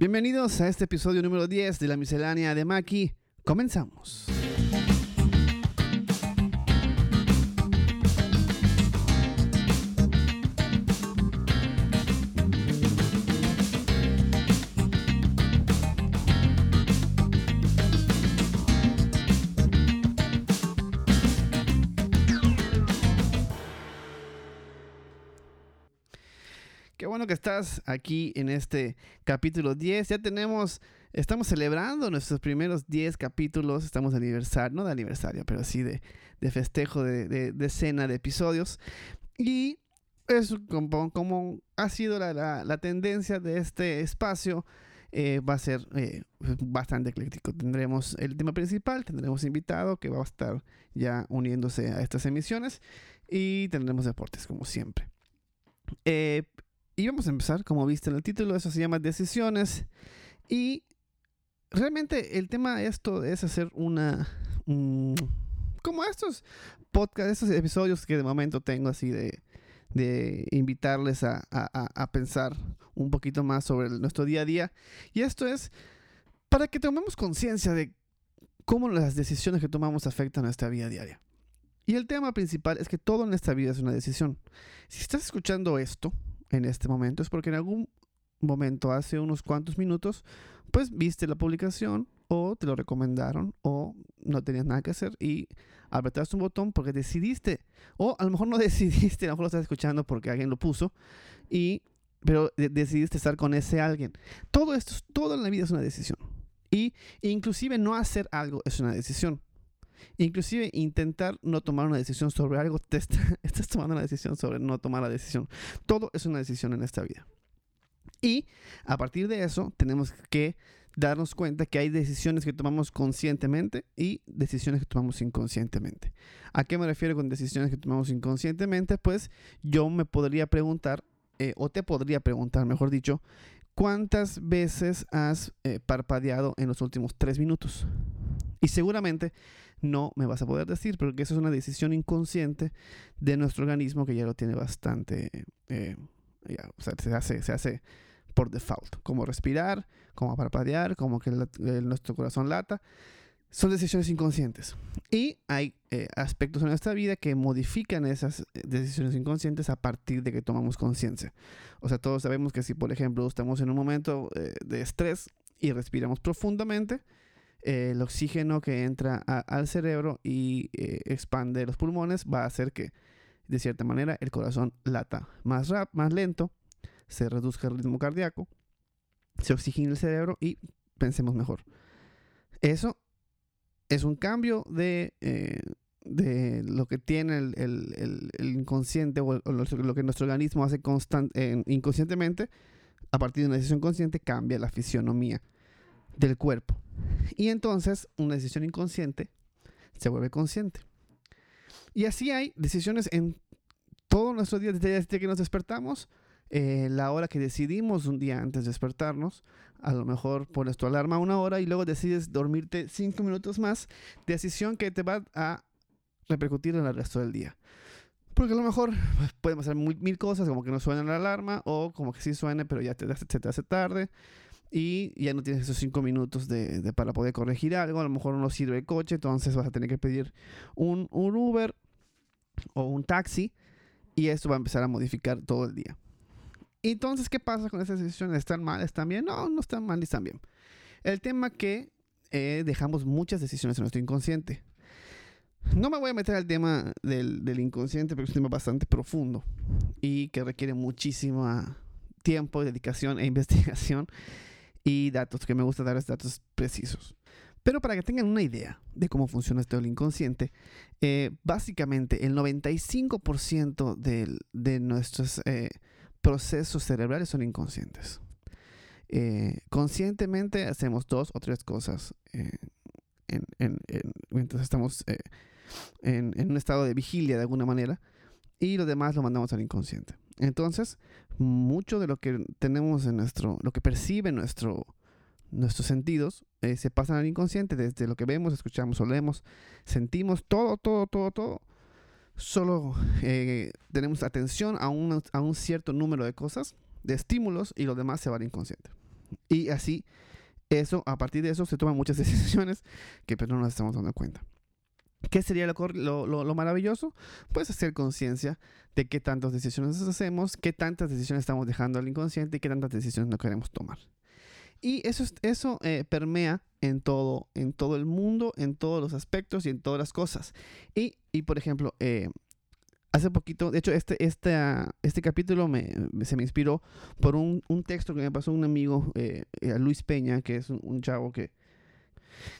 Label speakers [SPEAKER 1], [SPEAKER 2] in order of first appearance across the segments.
[SPEAKER 1] Bienvenidos a este episodio número 10 de la miscelánea de Maki. Comenzamos. Bueno que estás aquí en este capítulo 10. Ya tenemos, estamos celebrando nuestros primeros 10 capítulos. Estamos de aniversario, no de aniversario, pero sí de, de festejo de, de, de, cena de episodios. Y es como, como ha sido la, la, la, tendencia de este espacio. Eh, va a ser eh, bastante ecléctico. Tendremos el tema principal, tendremos invitado que va a estar ya uniéndose a estas emisiones y tendremos deportes como siempre. Eh, y vamos a empezar, como viste en el título, eso se llama decisiones. Y realmente el tema esto es hacer una... Um, como estos podcasts, estos episodios que de momento tengo así de, de invitarles a, a, a, pensar un poquito más sobre nuestro día a día. Y esto es para que tomemos conciencia de cómo las decisiones que tomamos afectan nuestra vida diaria. Y el tema principal es que todo en esta vida es una decisión. Si estás escuchando esto, en este momento es porque en algún momento, hace unos cuantos minutos, pues viste la publicación o te lo recomendaron o no tenías nada que hacer y apretaste un botón porque decidiste o a lo mejor no decidiste, a lo mejor lo estás escuchando porque alguien lo puso y pero de decidiste estar con ese alguien. Todo esto, todo en la vida es una decisión. Y inclusive no hacer algo es una decisión. Inclusive intentar no tomar una decisión sobre algo, te está, estás tomando una decisión sobre no tomar la decisión. Todo es una decisión en esta vida. Y a partir de eso tenemos que darnos cuenta que hay decisiones que tomamos conscientemente y decisiones que tomamos inconscientemente. ¿A qué me refiero con decisiones que tomamos inconscientemente? Pues yo me podría preguntar, eh, o te podría preguntar, mejor dicho, ¿cuántas veces has eh, parpadeado en los últimos tres minutos? Y seguramente no me vas a poder decir, porque eso es una decisión inconsciente de nuestro organismo que ya lo tiene bastante, eh, ya, o sea, se hace, se hace por default, como respirar, como parpadear, como que el, el, nuestro corazón lata. Son decisiones inconscientes. Y hay eh, aspectos en nuestra vida que modifican esas eh, decisiones inconscientes a partir de que tomamos conciencia. O sea, todos sabemos que si, por ejemplo, estamos en un momento eh, de estrés y respiramos profundamente, eh, el oxígeno que entra al cerebro y eh, expande los pulmones va a hacer que, de cierta manera, el corazón lata más, rap, más lento, se reduzca el ritmo cardíaco, se oxigene el cerebro y pensemos mejor. Eso es un cambio de, eh, lo que tiene el, inconsciente o, lo que nuestro organismo hace constant, inconscientemente. A partir de una decisión consciente cambia la fisionomía del cuerpo. Y entonces una decisión inconsciente se vuelve consciente. Y así hay decisiones en todo nuestro día, desde que nos despertamos, eh, la hora que decidimos un día antes de despertarnos, a lo mejor pones tu alarma una hora y luego decides dormirte cinco minutos más, decisión que te va a repercutir en el resto del día. Porque a lo mejor pues, pueden pasar mil, mil, cosas, como que no suena la alarma, o como que sí suene, pero ya te, se te hace tarde, y ya no tienes esos cinco minutos de, de, para poder corregir algo. A lo mejor no sirve el coche, entonces vas a tener que pedir un, un Uber o un taxi, y esto va a empezar a modificar todo el día. Entonces, ¿qué pasa con esas decisiones? ¿Están mal? ¿Están bien? No, no están mal ni están bien. El tema que eh, dejamos muchas decisiones en nuestro inconsciente. No me voy a meter al tema del, del, inconsciente porque es un tema bastante profundo y que requiere muchísimo tiempo, dedicación e investigación y datos, que me gusta dar datos precisos. Pero para que tengan una idea de cómo funciona esto del inconsciente, eh, básicamente el 95% de, de nuestros eh, procesos cerebrales son inconscientes. Eh, conscientemente hacemos dos o tres cosas en, en, en, mientras estamos en, un estado de vigilia de alguna manera y lo demás lo mandamos al inconsciente. Entonces, mucho de lo que tenemos en nuestro, lo que percibe nuestro, nuestros sentidos, eh, se pasan al inconsciente, desde lo que vemos, escuchamos, olemos, sentimos, todo, todo, todo, todo. Solo eh, tenemos atención a un, a un cierto número de cosas, de estímulos, y lo demás se va al inconsciente. Y así, eso, a partir de eso se toman muchas decisiones que pero no nos estamos dando cuenta. ¿Qué sería lo, lo, maravilloso? Pues hacer conciencia de qué tantas decisiones hacemos, qué tantas decisiones estamos dejando al inconsciente y qué tantas decisiones no queremos tomar. Y eso, eso eh, permea en todo, en todo el mundo, en todos los aspectos y en todas las cosas. Y, y por ejemplo, eh, hace poquito, de hecho, este, este, este capítulo me, se me inspiró por un, un, texto que me pasó un amigo, eh, Luis Peña, que es un chavo que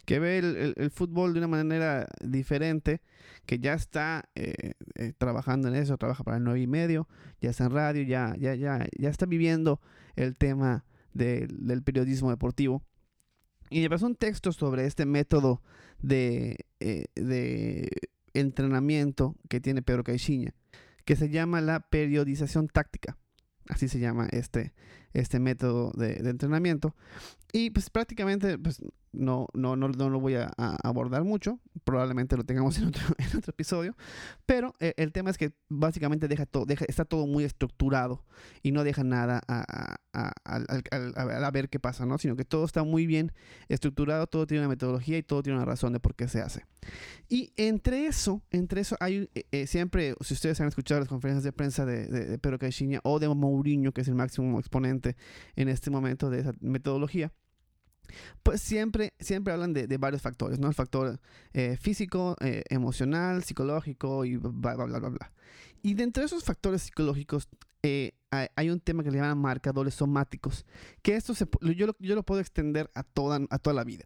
[SPEAKER 1] que ve el, fútbol de una manera diferente, que ya está eh, eh, trabajando en eso, trabaja para el 9 y medio, ya está en radio, ya, ya, ya, ya está viviendo el tema del periodismo deportivo. Y pasó un texto sobre este método de, eh, de entrenamiento que tiene Pedro Caixinha, que se llama la periodización táctica. Así se llama este, este método de, de entrenamiento. Y pues prácticamente pues, no, no, no, no lo voy a, abordar mucho, probablemente lo tengamos en otro, en otro episodio, pero eh, el tema es que básicamente deja todo, deja, está todo muy estructurado y no deja nada a, a, a, ver qué pasa, ¿no? Sino que todo está muy bien estructurado, todo tiene una metodología y todo tiene una razón de por qué se hace. Y entre eso, entre eso hay eh, eh, siempre, si ustedes han escuchado las conferencias de prensa de, de, Pedro Caixinha o de Mourinho, que es el máximo exponente en este momento de esa metodología, pues siempre, siempre hablan de, varios factores, ¿no? El factor eh, físico, eh, emocional, psicológico y bla, bla, bla, bla, bla. Y dentro de esos factores psicológicos eh, hay, un tema que le llaman marcadores somáticos, que esto se, yo, lo, yo lo puedo extender a toda, a toda la vida.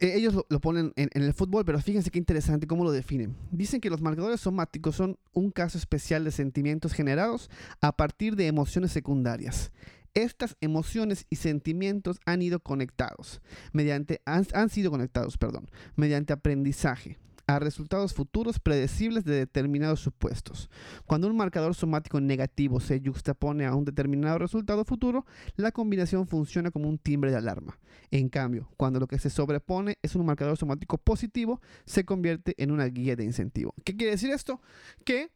[SPEAKER 1] ellos lo, ponen en, en, el fútbol, pero fíjense qué interesante cómo lo definen. Dicen que los marcadores somáticos son un caso especial de sentimientos generados a partir de emociones secundarias. Estas emociones y sentimientos han ido conectados, mediante, han, sido conectados, perdón, mediante aprendizaje a resultados futuros predecibles de determinados supuestos. Cuando un marcador somático negativo se juxtapone a un determinado resultado futuro, la combinación funciona como un timbre de alarma. En cambio, cuando lo que se sobrepone es un marcador somático positivo, se convierte en una guía de incentivo. ¿Qué quiere decir esto? Que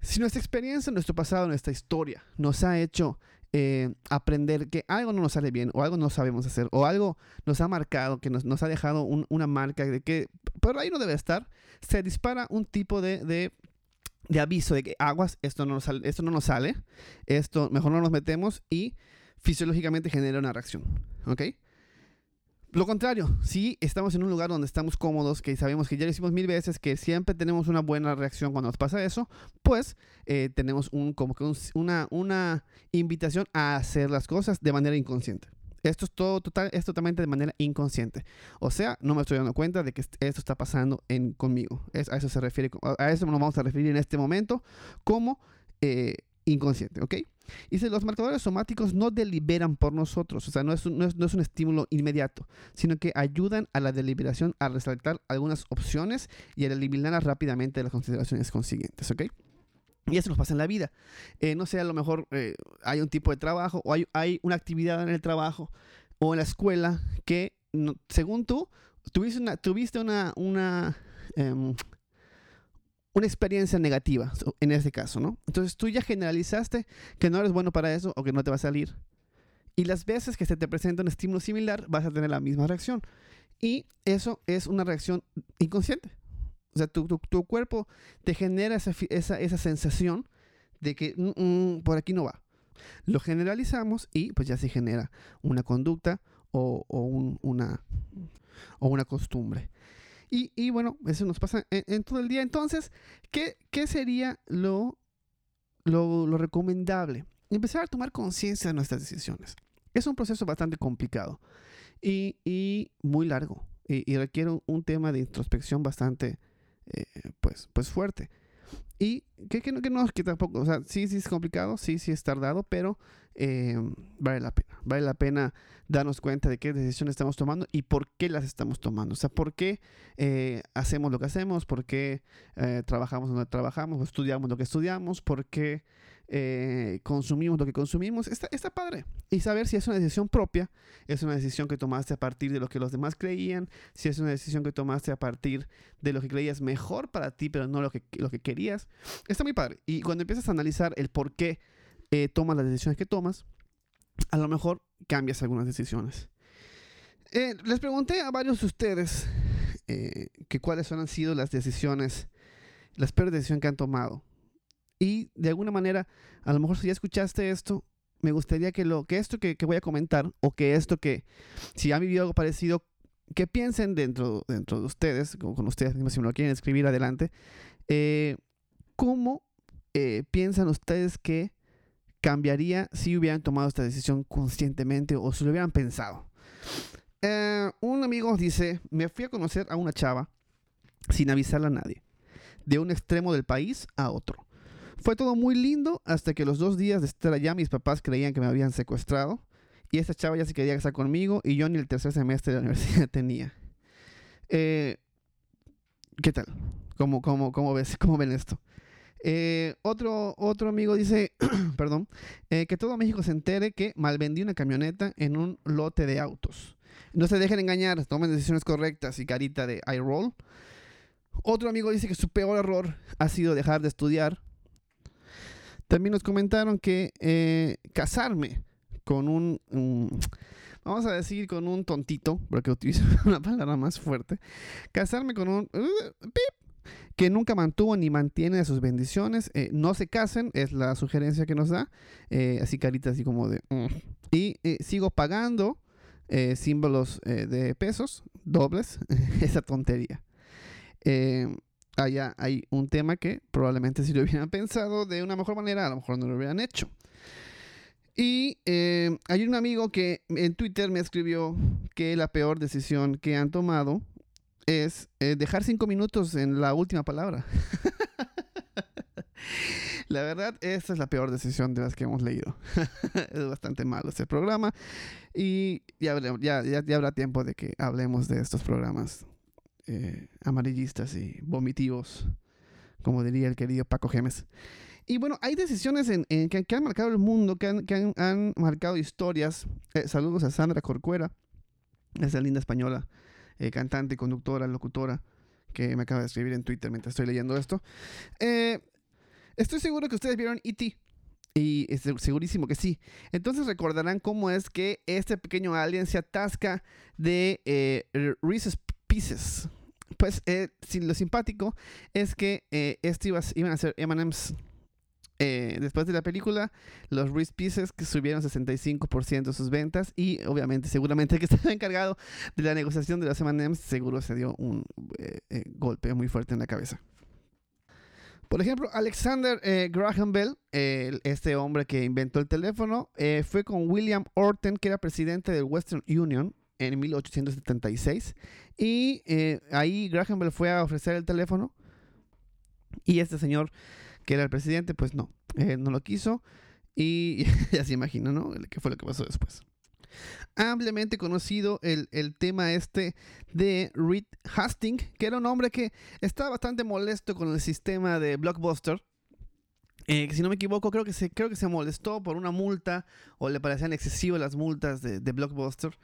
[SPEAKER 1] si nuestra experiencia, nuestro pasado, nuestra historia nos ha hecho eh, aprender que algo no nos sale bien o algo no sabemos hacer o algo nos ha marcado, que nos, nos ha dejado una marca de que por ahí no debe estar, se dispara un tipo de, de, aviso de que aguas, esto no, nos sale, esto no nos sale, esto mejor no nos metemos y fisiológicamente genera una reacción. ¿Ok? Lo contrario, si estamos en un lugar donde estamos cómodos, que sabemos que ya lo hicimos mil veces, que siempre tenemos una buena reacción cuando nos pasa eso, pues eh, tenemos un, como que una, invitación a hacer las cosas de manera inconsciente. Esto es todo total, es totalmente de manera inconsciente. O sea, no me estoy dando cuenta de que esto está pasando en, conmigo. A eso se refiere, a eso nos vamos a referir en este momento como eh, inconsciente, ¿ok? Dice, los marcadores somáticos no deliberan por nosotros, o sea, no es, un, no, es, un estímulo inmediato, sino que ayudan a la deliberación a resaltar algunas opciones y a eliminarlas rápidamente las consideraciones consiguientes, ¿ok? Y eso nos pasa en la vida. Eh, no sé, a lo mejor eh, hay un tipo de trabajo o hay, hay, una actividad en el trabajo o en la escuela que, según tú, tuviste una, tuviste una, una em, una experiencia negativa en ese caso, ¿no? Entonces tú ya generalizaste que no eres bueno para eso o que no te va a salir. Y las veces que se te presenta un estímulo similar vas a tener la misma reacción. Y eso es una reacción inconsciente. O sea, tu, tu, cuerpo te genera esa, esa, esa sensación de que mm, mm, por aquí no va. Lo generalizamos y pues ya se genera una conducta o, o una, o una costumbre. Y, bueno, eso nos pasa en, todo el día. Entonces, ¿qué, sería lo, lo, recomendable? Empezar a tomar conciencia de nuestras decisiones. Es un proceso bastante complicado y, muy largo y, requiere un, tema de introspección bastante eh, pues, pues fuerte. Y que, que, que, no, que tampoco, o sea, sí, sí es complicado, sí, sí es tardado, pero eh, vale la pena. Vale la pena darnos cuenta de qué decisiones estamos tomando y por qué las estamos tomando. O sea, por qué eh, hacemos lo que hacemos, por qué eh, trabajamos donde trabajamos, estudiamos lo que estudiamos, por qué consumimos lo que consumimos. Está, está padre. Y saber si es una decisión propia, es una decisión que tomaste a partir de lo que los demás creían, si es una decisión que tomaste a partir de lo que creías mejor para ti, pero no lo que, lo que querías. Está muy padre. Y cuando empiezas a analizar el por qué eh, tomas las decisiones que tomas, a lo mejor cambias algunas decisiones. Eh, les pregunté a varios de ustedes eh, que cuáles han sido las decisiones, las peores decisiones que han tomado. Y de alguna manera, a lo mejor si ya escuchaste esto, me gustaría que, lo, que esto que, voy a comentar, o que esto que, si han vivido algo parecido, que piensen dentro, dentro de ustedes, con, con ustedes mismos, si me lo quieren escribir adelante, eh, cómo piensan ustedes que cambiaría si hubieran tomado esta decisión conscientemente o si lo hubieran pensado. Eh, un amigo dice, me fui a conocer a una chava sin avisarle a nadie, de un extremo del país a otro. Fue todo muy lindo hasta que los dos días de estar allá mis papás creían que me habían secuestrado y esta chava ya se quería casar conmigo y yo ni el tercer semestre de la universidad tenía. Eh, ¿Qué tal? ¿Cómo, cómo, cómo, ves, ¿Cómo ven esto? Eh, otro, otro amigo dice, perdón, que todo México se entere que malvendí una camioneta en un lote de autos. No se dejen engañar, tomen decisiones correctas y carita de eye roll. Otro amigo dice que su peor error ha sido dejar de estudiar. También nos comentaron que eh, casarme con un, vamos a decir, con un tontito, porque utilizo una palabra más fuerte. Casarme con un uh, que nunca mantuvo ni mantiene sus bendiciones. Eh, no se casen, es la sugerencia que nos da. Eh, así carita así como de... Mm. Y sigo pagando símbolos de pesos dobles, esa tontería. Eh, allá hay un tema que probablemente si lo hubieran pensado de una mejor manera, a lo mejor no lo hubieran hecho. Y hay un amigo que en Twitter me escribió que la peor decisión que han tomado es dejar cinco minutos en la última palabra. La verdad, esta es la peor decisión de las que hemos leído. es bastante malo este programa. Y ya, ya, ya, habrá tiempo de que hablemos de estos programas eh, amarillistas y vomitivos, como diría el querido Paco Gemes. Y bueno, hay decisiones en, que, han marcado el mundo, que han, han, marcado historias. Eh, saludos a Sandra Corcuera, esa linda española, eh, cantante, conductora, locutora, que me acaba de escribir en Twitter mientras estoy leyendo esto. Estoy seguro que ustedes vieron E.T. Y segurísimo que sí. Entonces recordarán cómo es que este pequeño alien se atasca de Reese's Pieces. Pues eh, lo simpático es que eh, iban a ser M&M's. Eh, después de la película, los Reese's Pieces que subieron 65% de sus ventas y obviamente, seguramente el que estaba encargado de la negociación de los M&M's seguro se dio un golpe muy fuerte en la cabeza. Por ejemplo, Alexander eh, Graham Bell, este hombre que inventó el teléfono, eh, fue con William Orton, que era presidente del Western Union en 1876. Y eh, ahí Graham Bell fue a ofrecer el teléfono. Y este señor, que era el presidente, pues no, no lo quiso. Y ya se imagina, ¿no? ¿Qué fue lo que pasó después? ampliamente conocido el, tema este de Reed Hastings, que era un hombre que estaba bastante molesto con el sistema de Blockbuster. Eh, si no me equivoco, creo que, se, creo que se molestó por una multa o le parecían excesivas las multas de, Blockbuster.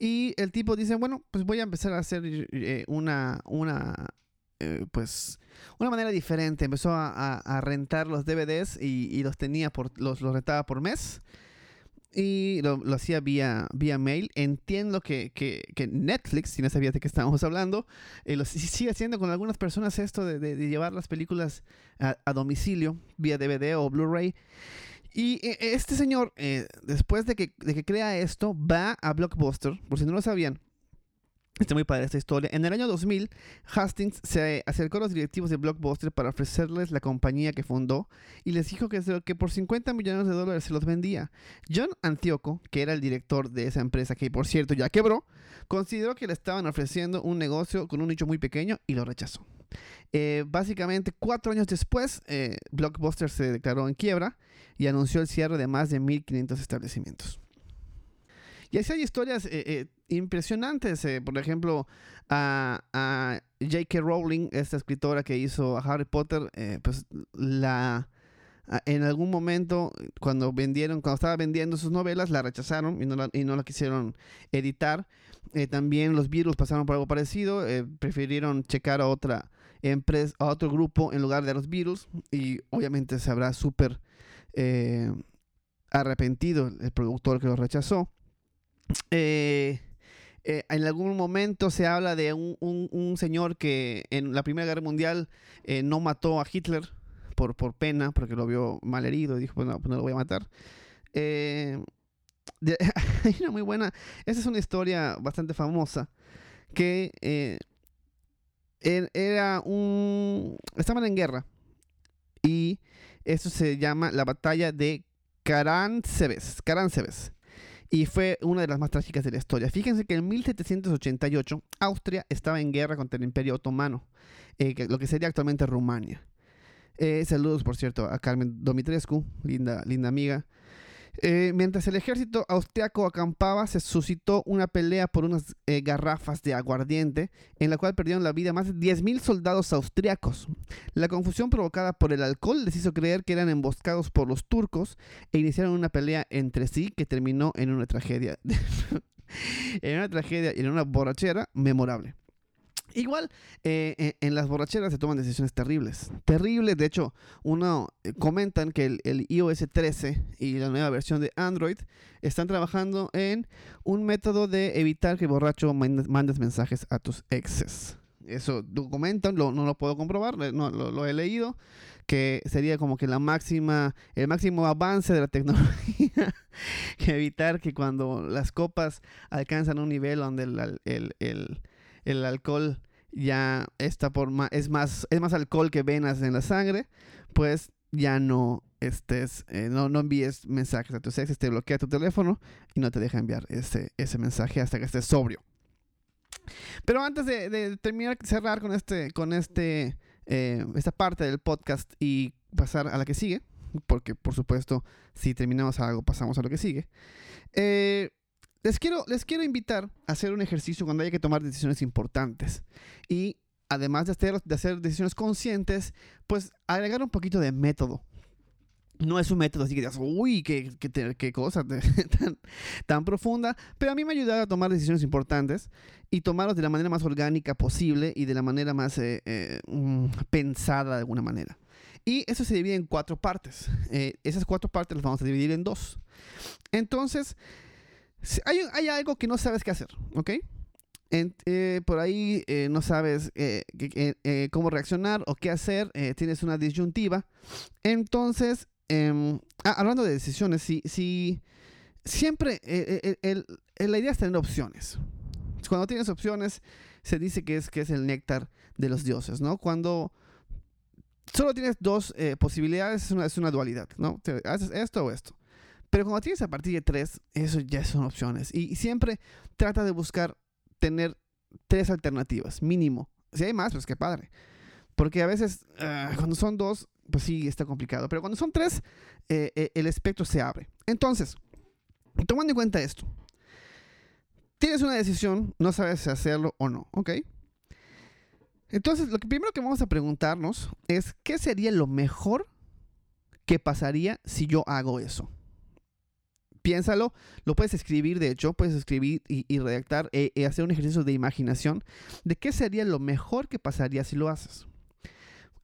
[SPEAKER 1] Y el tipo dice, bueno, pues voy a empezar a hacer eh, una, una eh, pues una manera diferente. Empezó a, rentar los DVDs y, los tenía por, los, los rentaba por mes y lo, hacía vía, vía mail. Entiendo que, que, que, Netflix, si no sabías de qué estábamos hablando, eh, lo sigue haciendo con algunas personas esto de, de, llevar las películas a, domicilio, vía DVD o Blu-ray. Y eh, este señor, eh, después de que, de que crea esto, va a Blockbuster, por si no lo sabían, Está muy padre esta historia. En el año 2000, Hastings se acercó a los directivos de Blockbuster para ofrecerles la compañía que fundó y les dijo que, por 50 millones de dólares se los vendía. John Antioco, que era el director de esa empresa, que por cierto ya quebró, consideró que le estaban ofreciendo un negocio con un nicho muy pequeño y lo rechazó. Eh, básicamente, cuatro años después, eh, Blockbuster se declaró en quiebra y anunció el cierre de más de 1.500 establecimientos. Y así hay historias eh, impresionantes. Eh, por ejemplo, a, J.K. Rowling, esta escritora que hizo a Harry Potter, eh, pues la en algún momento cuando vendieron cuando estaba vendiendo sus novelas la rechazaron y no la, y no la quisieron editar eh, también los Beatles pasaron por algo parecido prefirieron checar a otra empresa a otro grupo en lugar de a los Beatles y obviamente se habrá súper arrepentido el productor que lo rechazó eh, eh, en algún momento se habla de un, señor que en la Primera Guerra Mundial eh, no mató a Hitler por, pena, porque lo vio mal herido y dijo, pues no, pues no lo voy a matar. hay una muy buena, esa es una historia bastante famosa, que er, era un... Estaban en guerra y eso se llama la batalla de. Caránsebes y fue una de las más trágicas de la historia. Fíjense que en 1788 Austria estaba en guerra contra el Imperio Otomano, eh, lo que sería actualmente Rumania. Eh, saludos, por cierto, a Carmen Domitrescu, linda, linda amiga. Eh, mientras el ejército austriaco acampaba, se suscitó una pelea por unas eh, garrafas de aguardiente, en la cual perdieron la vida más de 10.000 soldados austriacos. La confusión provocada por el alcohol les hizo creer que eran emboscados por los turcos e iniciaron una pelea entre sí que terminó en una tragedia. en una tragedia y en una borrachera memorable. Igual, eh, eh, en las borracheras se toman decisiones terribles. Terribles, de hecho, uno eh, comentan que el, iOS 13 y la nueva versión de Android están trabajando en un método de evitar que borracho mandes mensajes a tus exes. Eso documentan, no lo puedo comprobar, no, lo, he leído, que sería como que la máxima, el máximo avance de la tecnología, que evitar que cuando las copas alcanzan un nivel donde el, el el alcohol ya está por es más, es más alcohol que venas en la sangre, pues ya no estés, eh, no, no envíes mensajes a tus exes, te bloquea tu teléfono y no te deja enviar ese, ese mensaje hasta que estés sobrio. Pero antes de, terminar, cerrar con este, con este, eh, esta parte del podcast y pasar a la que sigue, porque por supuesto, si terminamos algo, pasamos a lo que sigue. Eh, les quiero, les quiero invitar a hacer un ejercicio cuando haya que tomar decisiones importantes. Y además de hacer, de hacer decisiones conscientes, pues agregar un poquito de método. No es un método así que digas, uy, qué, qué, cosa tan, profunda, pero a mí me ha ayudado a tomar decisiones importantes y tomarlos de la manera más orgánica posible y de la manera más eh, eh, mm, pensada de alguna manera. Y eso se divide en cuatro partes. Eh, esas cuatro partes las vamos a dividir en dos. Entonces, hay, algo que no sabes qué hacer, ¿ok? Eh, por ahí eh, no sabes eh, cómo reaccionar o qué hacer, tienes una disyuntiva. Entonces, em, ah, hablando de decisiones, si, si siempre la idea es tener opciones. Cuando tienes opciones, se dice que es, que es el néctar de los dioses, ¿no? Cuando solo tienes dos posibilidades, es una, es una dualidad, ¿no? Haces esto o esto. Pero cuando tienes a partir de tres, eso ya son opciones. Y, siempre trata de buscar tener tres alternativas, mínimo. Si hay más, pues qué padre. Porque a veces, ah, cuando son dos, pues sí, está complicado. Pero cuando son tres, eh, eh, el espectro se abre. Entonces, tomando en cuenta esto, tienes una decisión, no sabes si hacerlo o no, ¿ok? Entonces, lo que primero que vamos a preguntarnos es, ¿qué sería lo mejor que pasaría si yo hago eso? Piénsalo, lo puedes escribir, de hecho, puedes escribir y, redactar y e, e hacer un ejercicio de imaginación de qué sería lo mejor que pasaría si lo haces.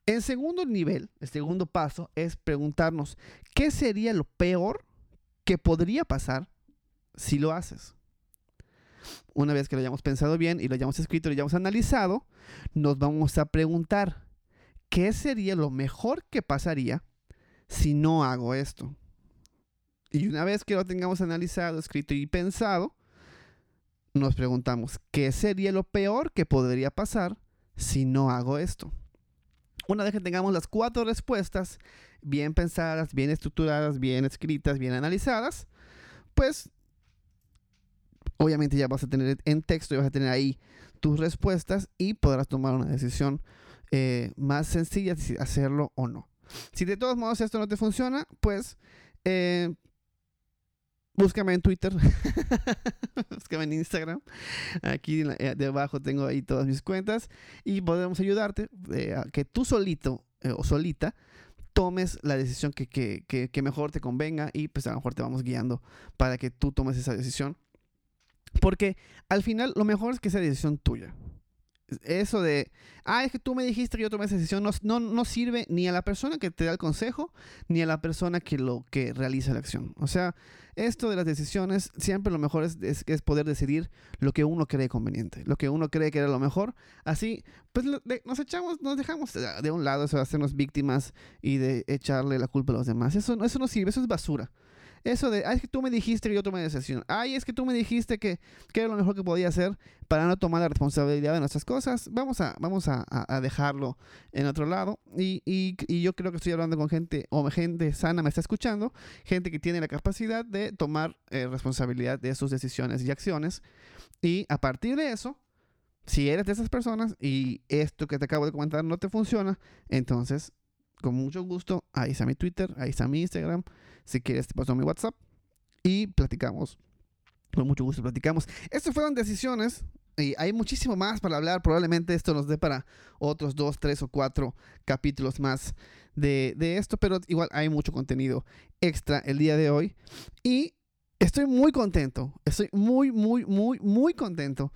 [SPEAKER 1] El segundo nivel, el segundo paso, es preguntarnos qué sería lo peor que podría pasar si lo haces. Una vez que lo hayamos pensado bien y lo hayamos escrito y lo hayamos analizado, nos vamos a preguntar qué sería lo mejor que pasaría si no hago esto. Y una vez que lo tengamos analizado, escrito y pensado, nos preguntamos, ¿qué sería lo peor que podría pasar si no hago esto? Una vez que tengamos las cuatro respuestas bien pensadas, bien estructuradas, bien escritas, bien analizadas, pues obviamente ya vas a tener en texto, y vas a tener ahí tus respuestas y podrás tomar una decisión eh, más sencilla si hacerlo o no. Si de todos modos esto no te funciona, pues eh, Búscame en Twitter. Búscame en Instagram. Aquí eh, debajo tengo ahí todas mis cuentas. Y podemos ayudarte eh, a que tú solito eh, o solita tomes la decisión que, que, mejor te convenga. Y pues a lo mejor te vamos guiando para que tú tomes esa decisión. Porque al final lo mejor es que sea decisión tuya. Eso de, ah, es que tú me dijiste que yo tomé esa decisión, no, no, no, sirve ni a la persona que te da el consejo, ni a la persona que lo que realiza la acción. O sea, esto de las decisiones, siempre lo mejor es, es, poder decidir lo que uno cree conveniente, lo que uno cree que era lo mejor. Así, pues nos echamos, nos dejamos de un lado eso de hacernos víctimas y de echarle la culpa a los demás. Eso, eso no sirve, eso es basura. Eso de, ay, es que tú me dijiste que yo tomé decisión. Ay, es que tú me dijiste que, que, era lo mejor que podía hacer para no tomar la responsabilidad de nuestras cosas. Vamos a, vamos a, dejarlo en otro lado. Y, y, y, yo creo que estoy hablando con gente, o gente sana me está escuchando, gente que tiene la capacidad de tomar eh, responsabilidad de sus decisiones y acciones. Y a partir de eso, si eres de esas personas y esto que te acabo de comentar no te funciona, entonces, con mucho gusto, ahí está mi Twitter, ahí está mi Instagram si quieres, te paso mi WhatsApp y platicamos. Con mucho gusto platicamos. Estas fueron decisiones y hay muchísimo más para hablar. Probablemente esto nos dé para otros dos, tres o cuatro capítulos más de, de, esto, pero igual hay mucho contenido extra el día de hoy. Y estoy muy contento, estoy muy, muy, muy, muy contento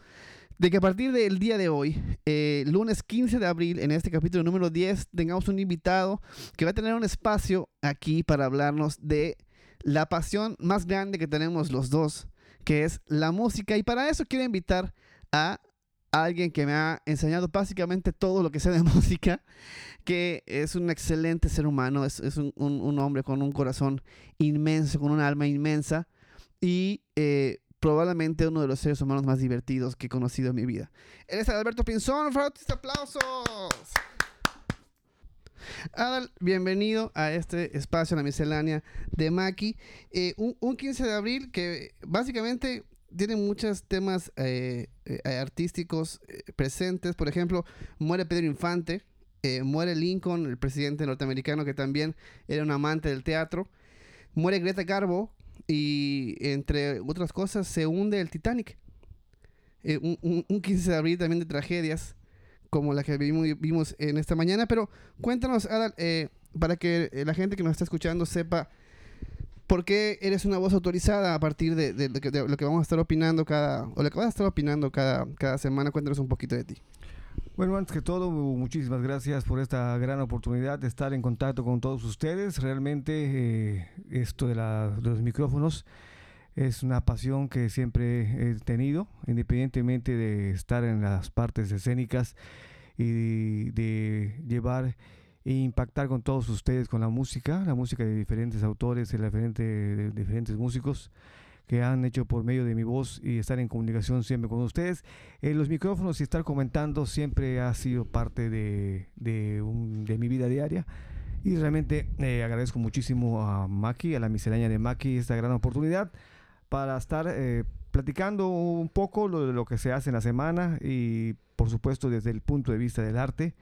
[SPEAKER 1] de que a partir del día de hoy, eh, lunes 15 de abril, en este capítulo número 10, tengamos un invitado que va a tener un espacio aquí para hablarnos de la pasión más grande que tenemos los dos, que es la música. Y para eso quiero invitar a alguien que me ha enseñado básicamente todo lo que sé de música, que es un excelente ser humano, es, un, hombre con un corazón inmenso, con un alma inmensa. Y eh, probablemente uno de los seres humanos más divertidos que he conocido en mi vida. Él es Alberto Pinzón, fuertes aplausos. Adal, bienvenido a este espacio, la miscelánea de Maki. Eh, un, 15 de abril que básicamente tiene muchos temas eh, eh, artísticos presentes. Por ejemplo, muere Pedro Infante, muere Lincoln, el presidente norteamericano que también era un amante del teatro. Muere Greta Garbo, y entre otras cosas se hunde el Titanic. Eh, un, 15 de abril también de tragedias como la que vimos, en esta mañana. Pero cuéntanos, Adal, eh, para que eh, la gente que nos está escuchando sepa por qué eres una voz autorizada a partir de, de, lo que vamos a estar opinando cada, o lo que vas a estar opinando cada, cada semana. Cuéntanos un poquito de ti.
[SPEAKER 2] Bueno, antes que todo, muchísimas gracias por esta gran oportunidad de estar en contacto con todos ustedes. Realmente eh, esto de, los micrófonos es una pasión que siempre he tenido, independientemente de estar en las partes escénicas y de, llevar e impactar con todos ustedes con la música, la música de diferentes autores, de diferentes músicos que han hecho por medio de mi voz y estar en comunicación siempre con ustedes. Eh, los micrófonos y estar comentando siempre ha sido parte de, de, mi vida diaria. Y realmente eh, agradezco muchísimo a Maki, a la miscelánea de Maki, esta gran oportunidad para estar eh, platicando un poco lo, de lo que se hace en la semana y por supuesto desde el punto de vista del arte.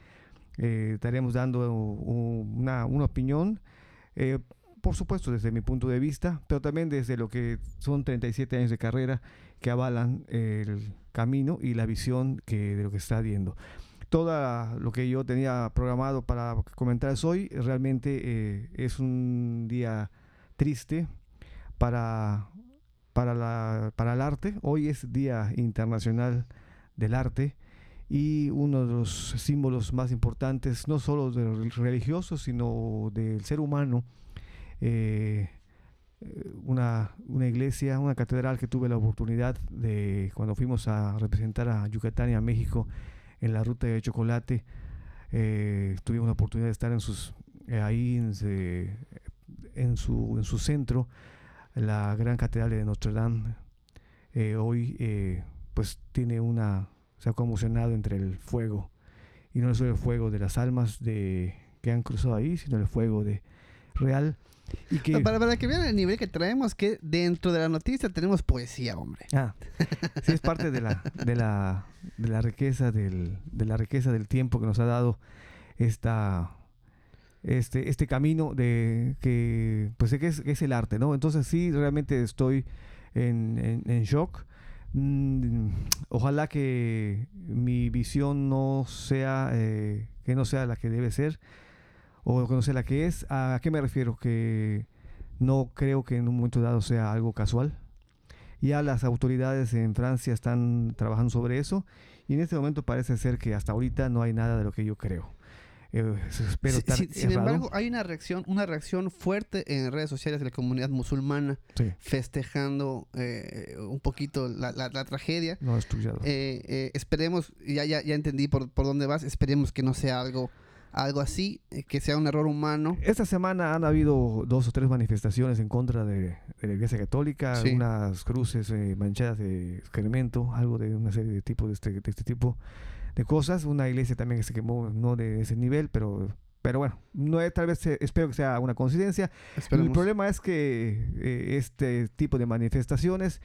[SPEAKER 2] estaremos dando una, una opinión por supuesto desde mi punto de vista, pero también desde lo que son 37 años de carrera que avalan el camino y la visión que, de lo que está viendo. Todo lo que yo tenía programado para comentar hoy realmente eh, es un día triste para, para, la, para el arte. Hoy es Día Internacional del Arte y uno de los símbolos más importantes, no solo de religiosos, sino del ser humano, eh, una, una, iglesia, una catedral que tuve la oportunidad de, cuando fuimos a representar a Yucatán y a México en la ruta de chocolate, eh, tuvimos la oportunidad de estar en sus, eh, ahí en, su, en su centro, la gran catedral de Notre Dame. hoy pues tiene una, se ha conmocionado entre el fuego, y no solo el fuego de las almas de, que han cruzado ahí, sino el fuego de real
[SPEAKER 1] para, para, que vean el nivel que traemos, que dentro de la noticia tenemos poesía, hombre.
[SPEAKER 2] Ah, sí, es parte de la, de la, de la riqueza del, de la riqueza del tiempo que nos ha dado esta, este, este camino de que, pues, que es, que es el arte, ¿no? Entonces sí, realmente estoy en, en, shock. Mm, ojalá que mi visión no sea, eh, que no sea la que debe ser o conocer la que es. ¿A qué me refiero? Que no creo que en un momento dado sea algo casual. Ya las autoridades en Francia están trabajando sobre eso Y en este momento parece ser que hasta ahorita no hay nada de lo que yo creo. Eh, espero estar
[SPEAKER 1] sin embargo, hay una reacción, una reacción fuerte en redes sociales de la comunidad musulmana
[SPEAKER 2] Sí,
[SPEAKER 1] festejando eh, un poquito la, la- la tragedia.
[SPEAKER 2] no es tuyo.
[SPEAKER 1] Eh, eh, esperemos, ya, ya, ya entendí por, por dónde vas, esperemos que no sea algo, algo así, eh, que sea un error humano.
[SPEAKER 2] Esta semana han habido dos o tres manifestaciones en contra de, de la Iglesia Católica,
[SPEAKER 1] Sí.
[SPEAKER 2] unas cruces eh, manchadas de excremento, algo de una serie de tipos de este, de este tipo de cosas. Una iglesia también que se quemó, no de ese nivel, pero, pero bueno, no es- tal vez espero que sea una coincidencia. El problema es que eh, este tipo de manifestaciones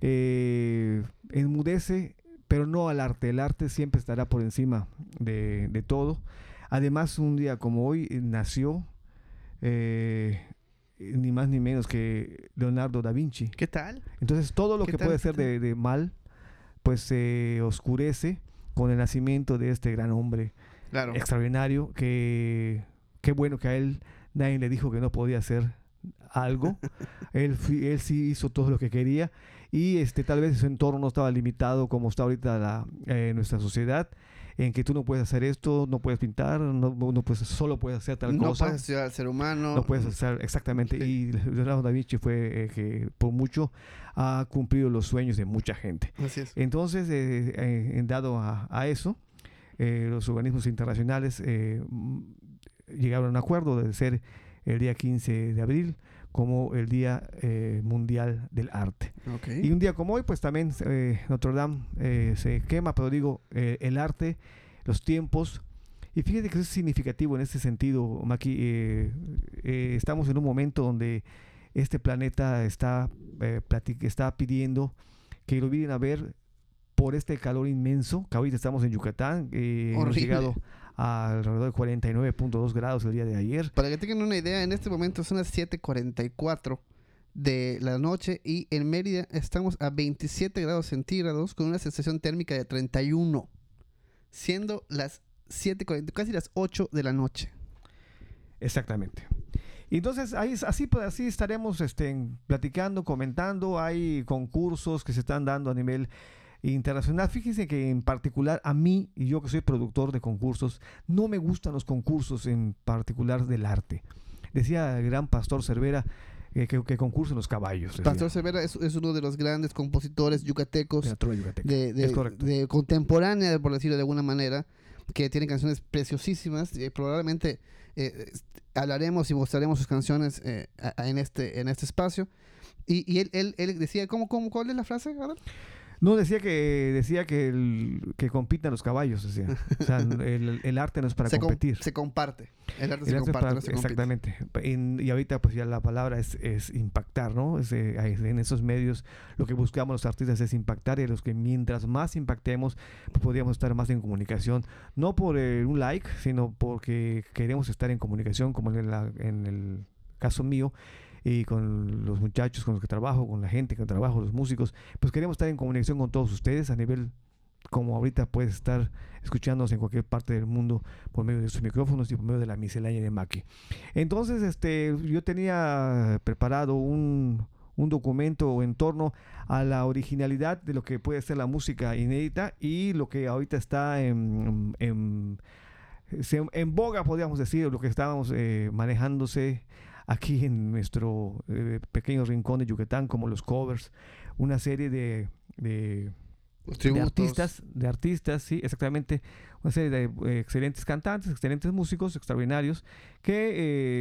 [SPEAKER 2] eh, enmudece, pero no al arte. El arte siempre estará por encima de, de todo. Además, un día como hoy eh, nació eh, ni más ni menos que Leonardo da Vinci.
[SPEAKER 1] ¿Qué tal?
[SPEAKER 2] Entonces, todo lo
[SPEAKER 1] ¿Qué
[SPEAKER 2] que
[SPEAKER 1] tal?
[SPEAKER 2] puede
[SPEAKER 1] ¿Qué
[SPEAKER 2] ser de, de mal, pues se oscurece con el nacimiento de este gran hombre
[SPEAKER 1] Claro.
[SPEAKER 2] extraordinario que qué bueno que a él nadie le dijo que no podía hacer algo él sí hizo todo lo que quería y este tal vez su entorno no estaba limitado como está ahorita la, eh, nuestra sociedad en que tú no puedes hacer esto no puedes pintar no, no puedes solo puedes hacer tal
[SPEAKER 1] no
[SPEAKER 2] cosa
[SPEAKER 1] puedes estudiar al ser humano.
[SPEAKER 2] no puedes hacer exactamente
[SPEAKER 1] Sí.
[SPEAKER 2] y Leonardo da Vinci fue eh, que por mucho ha cumplido los sueños de mucha gente
[SPEAKER 1] Así es.
[SPEAKER 2] entonces, eh, eh, dado a, a eso, eh, los organismos internacionales eh, mm, llegaron a un acuerdo de ser el día 15 de abril como el Día eh, Mundial del Arte. Y un día como hoy, pues también eh, Notre Dame eh, se quema, pero digo, eh, el arte, los tiempos. Y fíjate que eso es significativo en este sentido, Maki. estamos en un momento donde este planeta está, eh, está pidiendo que lo vienen a ver por este calor inmenso, que ahorita estamos en Yucatán, hemos llegado a alrededor de 49.2 grados el día de ayer.
[SPEAKER 1] Para que tengan una idea, en este momento son las 7:44 de la noche y en Mérida estamos a 27 grados centígrados con una sensación térmica de 31, siendo las 7:40, casi las 8 de la noche.
[SPEAKER 2] Exactamente. Entonces ahí, así, pues, así estaremos este, platicando, comentando. Hay concursos que se están dando a nivel internacional. Fíjense que en particular a mí, y yo que soy productor de concursos, no me gustan los concursos en particular del arte. Decía el gran pastor Cervera eh, que, que concursen los caballos. decía,
[SPEAKER 1] Pastor Severa es, es uno de los grandes compositores yucatecos
[SPEAKER 2] de
[SPEAKER 1] de, de- contemporánea, por decirlo de alguna manera, que tiene canciones preciosísimas. y probablemente eh, hablaremos y mostraremos sus canciones eh, a- a- en, este, en este espacio. Y, y él, él, él decía, ¿cómo, cómo, ¿cuál es la frase? Adam?
[SPEAKER 2] No, decía que decía que, el- que compitan los caballos. Decía. O sea, el, el arte no es para
[SPEAKER 1] se, com-
[SPEAKER 2] competir.
[SPEAKER 1] se comparte. El arte
[SPEAKER 2] El
[SPEAKER 1] se
[SPEAKER 2] arte
[SPEAKER 1] comparte,
[SPEAKER 2] para-
[SPEAKER 1] no se compite.
[SPEAKER 2] exactamente. En- y ahorita pues ya la palabra es, es impactar, ¿no? Es, eh, en esos medios lo que buscamos los artistas es impactar y los que mientras más impactemos pues, podríamos estar más en comunicación, no por eh, un like, sino porque queremos estar en comunicación como en, la- en el caso mío y con los muchachos con los que trabajo, con la gente que trabajo, los músicos, pues queremos estar en comunicación con todos ustedes a nivel como ahorita puedes estar escuchándonos en cualquier parte del mundo por medio de sus micrófonos y por medio de la miscelánea de Maki. Entonces, este, yo tenía preparado un, un documento en torno a la originalidad de lo que puede ser la música inédita y lo que ahorita está en, en, en boga, podríamos decir, lo que estábamos eh, manejándose aquí en nuestro eh, pequeño rincón de Yucatán, como los covers, una serie de, de artistas, de artistas, sí, exactamente, una serie de eh, excelentes cantantes, excelentes músicos, extraordinarios, que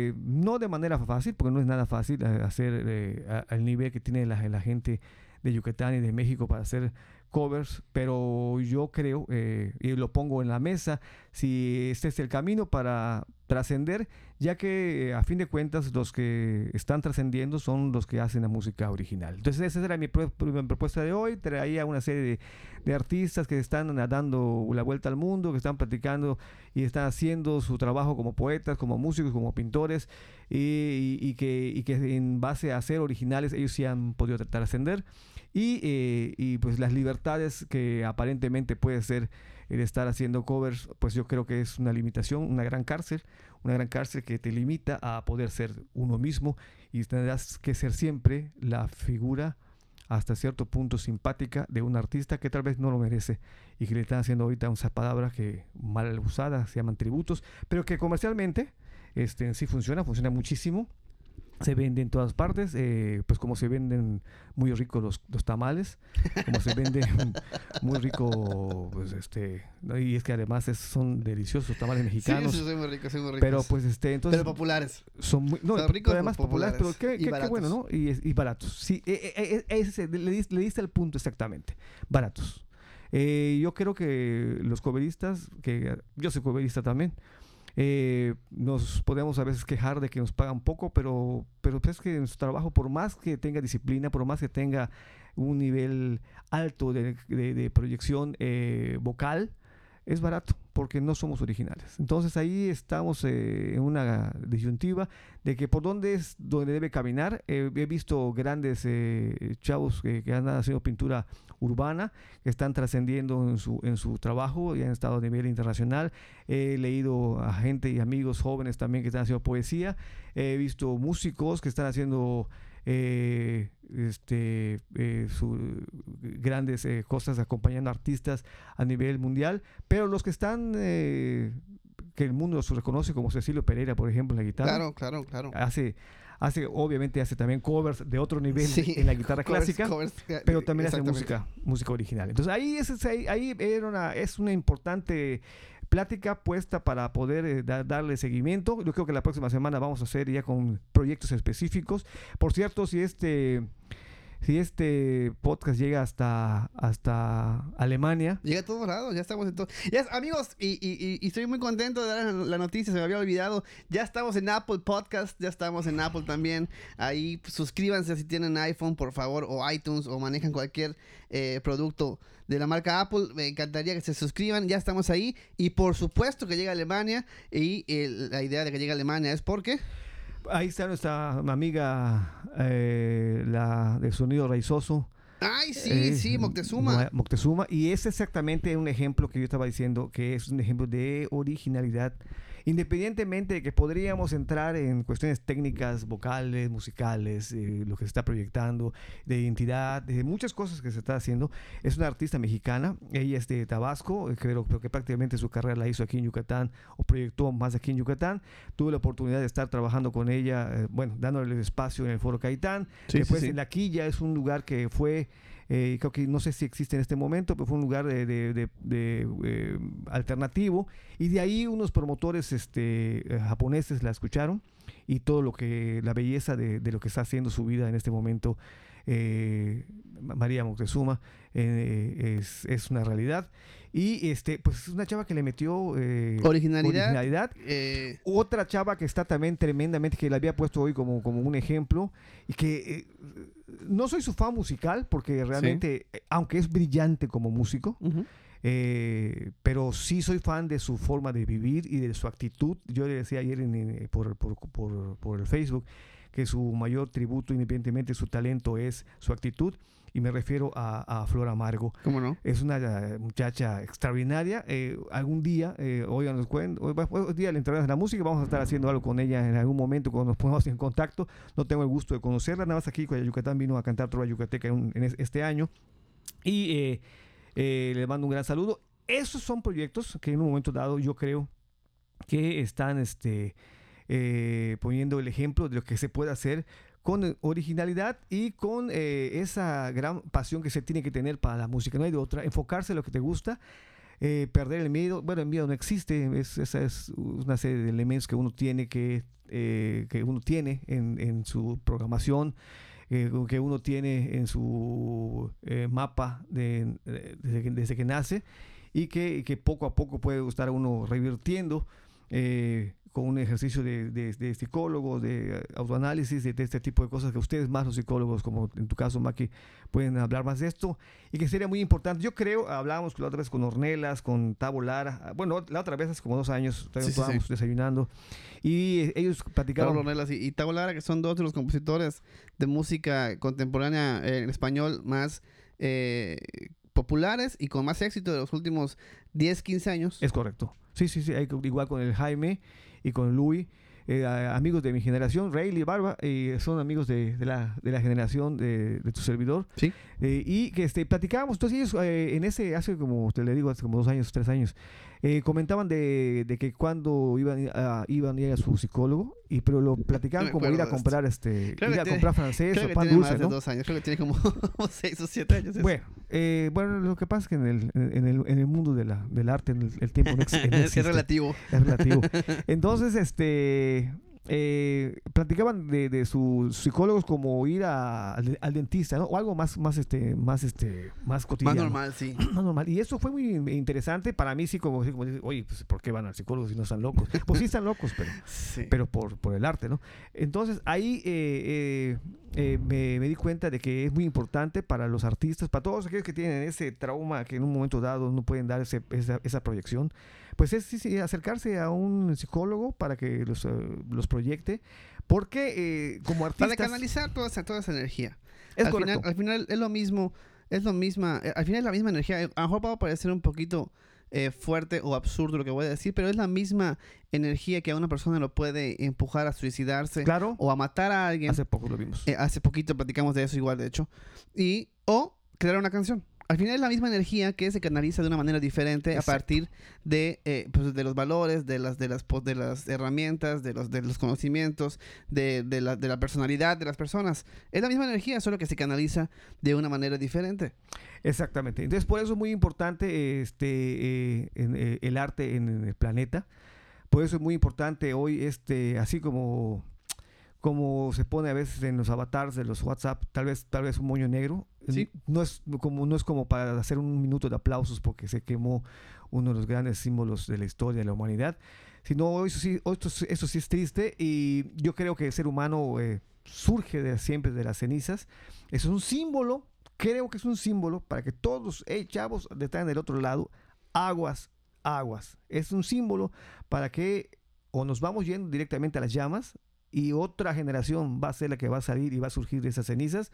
[SPEAKER 2] eh, no de manera fácil, porque no es nada fácil eh, hacer eh, al nivel que tiene la, la gente de Yucatán y de México para hacer covers, pero yo creo, eh, y lo pongo en la mesa, si este es el camino para trascender, ya que eh, a fin de cuentas los que están trascendiendo son los que hacen la música original. Entonces esa era mi pro- pro- propuesta de hoy, traía una serie de, de artistas que están dando la vuelta al mundo, que están platicando y están haciendo su trabajo como poetas, como músicos, como pintores, y, y- y que, y que en base a ser originales ellos sí han podido tratar de ascender. Y, eh, pues las libertades que aparentemente puede ser el estar haciendo covers, pues yo creo que es una limitación, una gran cárcel, una gran cárcel que te limita a poder ser uno mismo y tendrás que ser siempre la figura hasta cierto punto simpática de un artista que tal vez no lo merece y que le están haciendo ahorita esa palabra que mal usada, se llaman tributos, pero que comercialmente este, sí funciona, funciona muchísimo se vende en todas partes, eh, pues como se venden muy ricos los, los tamales, como se vende muy rico, pues este, y es que además son deliciosos tamales mexicanos.
[SPEAKER 1] Sí, sí, son muy ricos, son muy ricos.
[SPEAKER 2] Pero pues este, entonces...
[SPEAKER 1] Pero populares.
[SPEAKER 2] Son muy, no, son ricos, además populares, pero qué, qué, qué, bueno, ¿no? Y, y baratos. Sí, e, e, e, ese, le, diste, le diste el punto exactamente, baratos. Eh, yo creo que los coveristas, que yo soy coverista también, eh, nos podemos a veces quejar de que nos pagan poco, pero, pero es que en su trabajo, por más que tenga disciplina, por más que tenga un nivel alto de, proyección eh, vocal, es barato porque no somos originales. Entonces ahí estamos eh, en una disyuntiva de que por dónde es donde debe caminar. he visto grandes eh, chavos que, que, han haciendo pintura urbana, que están trascendiendo en su, en su trabajo y han estado a nivel internacional. He leído a gente y amigos jóvenes también que están haciendo poesía. He visto músicos que están haciendo eh, este, eh, grandes eh, cosas acompañando artistas a nivel mundial, pero los que están, que el mundo los reconoce como Cecilio Pereira, por ejemplo, en la guitarra.
[SPEAKER 1] Claro, claro, claro.
[SPEAKER 2] Hace, hace obviamente hace también covers de otro nivel en la guitarra clásica, pero también hace música, música original. Entonces ahí es, ahí, ahí era una, es una importante plática puesta para poder eh, darle seguimiento. Yo creo que la próxima semana vamos a hacer ya con proyectos específicos. Por cierto, si este si este podcast llega hasta, hasta Alemania.
[SPEAKER 1] Llega a todos lados, ya estamos en todo. amigos, y, y, y, estoy muy contento de dar la noticia, se me había olvidado. Ya estamos en Apple Podcast, ya estamos en Apple también. Ahí pues, suscríbanse si tienen iPhone, por favor, o iTunes, o manejan cualquier eh, producto de la marca Apple. Me encantaría que se suscriban, ya estamos ahí. Y por supuesto que llega a Alemania. Y la idea de que llegue a Alemania es porque...
[SPEAKER 2] Ahí está nuestra amiga, eh, la de sonido raizoso.
[SPEAKER 1] Ay, sí, eh, sí, Moctezuma.
[SPEAKER 2] Moctezuma. Y es exactamente un ejemplo que yo estaba diciendo, que es un ejemplo de originalidad Independientemente de que podríamos entrar en cuestiones técnicas, vocales, musicales, eh, lo que se está proyectando, de identidad, de muchas cosas que se está haciendo, es una artista mexicana, ella es de Tabasco, eh, creo, que prácticamente su carrera la hizo aquí en Yucatán o proyectó más aquí en Yucatán. Tuve la oportunidad de estar trabajando con ella, eh, bueno, dándole el espacio en el Foro Caitán. Después en La Quilla es un lugar que fue eh, creo que no sé si existe en este momento, pero fue un lugar de, eh, alternativo. Y de ahí unos promotores este, eh, japoneses la escucharon y todo lo que, la belleza de, lo que está haciendo su vida en este momento. María Moctezuma es, es, una realidad y este pues es una chava que le metió
[SPEAKER 1] originalidad,
[SPEAKER 2] otra chava que está también tremendamente que la había puesto hoy como, como un ejemplo y que no soy su fan musical porque realmente, eh, aunque es brillante como músico, eh, pero sí soy fan de su forma de vivir y de su actitud. Yo le decía ayer eh, por, por, el Facebook que su mayor tributo, independientemente de su talento, es su actitud y me refiero a, a Flor Amargo.
[SPEAKER 1] ¿Cómo no?
[SPEAKER 2] Es una eh, muchacha extraordinaria. Eh, algún día, eh, oigan los cuentos, hoy, día le entraremos de la música, vamos a estar haciendo algo con ella en algún momento cuando nos pongamos en contacto. No tengo el gusto de conocerla, nada más aquí con Yucatán vino a cantar Trova Yucateca en, este año. Y le mando un gran saludo. Esos son proyectos que en un momento dado yo creo que están este, poniendo el ejemplo de lo que se puede hacer con originalidad y con eh, esa gran pasión que se tiene que tener para la música. No hay de otra. Enfocarse en lo que te gusta. Eh, perder el miedo, bueno, el miedo no existe, es, esa es una serie de elementos que uno tiene que, eh, que uno tiene en, su programación, que uno tiene en su mapa de, desde, que, nace y que, que, poco a poco puede estar uno revirtiendo con un ejercicio de, de, psicólogo, de autoanálisis, de, este tipo de cosas que ustedes más los psicólogos, como en tu caso, Maki, pueden hablar más de esto y que sería muy importante. Yo creo, hablábamos la otra vez con Ornelas, con Tabo Lara, bueno, la otra vez hace como dos años, estábamos desayunando y ellos platicaron...
[SPEAKER 1] Ornelas y, y Tabo Lara, que son dos de los compositores de música contemporánea en español más... Eh, populares y con más éxito de los últimos 10, 15 años.
[SPEAKER 2] Es correcto. Sí, sí, sí, igual con el Jaime y con Louis. eh, amigos de mi generación, Rayleigh y Barba, son amigos de, la, de, la, generación de, tu servidor.
[SPEAKER 1] Sí.
[SPEAKER 2] y que este, platicábamos, entonces ellos en ese, hace como, te le digo, hace como dos años, tres años, eh, comentaban de, de, que cuando iban a, iban a ir a su psicólogo, y pero lo platicaban como ir a comprar este ir a comprar francés o pan dulce, ¿no?
[SPEAKER 1] dos años, creo que tiene como seis o siete años.
[SPEAKER 2] Bueno, eh, bueno, lo que pasa es que en el, en el, en el mundo de la, del arte el, el tiempo no,
[SPEAKER 1] es relativo.
[SPEAKER 2] Es relativo. Entonces, este eh, platicaban de, de, sus psicólogos como ir al, dentista, ¿no? O algo más, más, este, más, este, más cotidiano.
[SPEAKER 1] Más normal, sí.
[SPEAKER 2] Más normal. Y eso fue muy interesante para mí, sí, como, como oye, pues, ¿por qué van al psicólogo si no están locos? Pues sí están locos, pero, pero por, por el arte, ¿no? Entonces, ahí eh, eh, me, me, di cuenta de que es muy importante para los artistas, para todos aquellos que tienen ese trauma que en un momento dado no pueden dar ese, esa, esa proyección, pues es sí, acercarse a un psicólogo para que los, los proyecte, porque eh, como artista...
[SPEAKER 1] Para canalizar toda esa, toda esa energía.
[SPEAKER 2] Es
[SPEAKER 1] al,
[SPEAKER 2] final,
[SPEAKER 1] al final es lo mismo, es lo misma, eh, al final es la misma energía, a lo mejor va a parecer un poquito... fuerte o absurdo lo que voy a decir, pero es la misma energía que a una persona lo puede empujar a suicidarse
[SPEAKER 2] claro.
[SPEAKER 1] o a matar a alguien.
[SPEAKER 2] Hace poco lo vimos.
[SPEAKER 1] hace poquito platicamos de eso igual, de hecho. Y, o crear una canción al final es la misma energía que se canaliza de una manera diferente a partir de, eh, pues, de los valores, de las, de las, de las herramientas, de los, de los conocimientos, de, de, la, de la personalidad de las personas. Es la misma energía, solo que se canaliza de una manera diferente.
[SPEAKER 2] Exactamente. Entonces, por eso es muy importante este, eh, eh, el arte en el planeta. Por eso es muy importante hoy, este, así como como se pone a veces en los avatars de los WhatsApp, tal vez, tal vez un moño negro.
[SPEAKER 1] Sí.
[SPEAKER 2] No es como, no es como para hacer un minuto de aplausos porque se quemó uno de los grandes símbolos de la historia de la humanidad, sino eso sí, esto, eso sí es triste y yo creo que el ser humano eh, surge de, siempre de las cenizas. es un símbolo, creo que es un símbolo para que todos, hey chavos, están del otro lado, aguas, aguas. Es un símbolo para que o nos vamos yendo directamente a las llamas y otra generación va a ser la que va a salir y va a surgir de esas cenizas.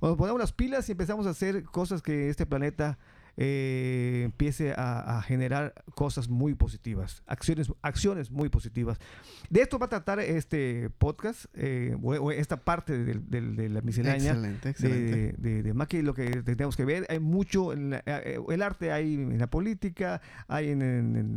[SPEAKER 2] O nos ponemos las pilas y empezamos a hacer cosas que este planeta eh, empiece a, generar cosas muy positivas, acciones, acciones muy positivas. De esto va a tratar este podcast, eh, o, esta parte de, la miscelánea
[SPEAKER 1] excelente, excelente.
[SPEAKER 2] de, de, Maki, lo que tenemos que ver. Hay mucho, en eh, el arte hay en la política, hay en,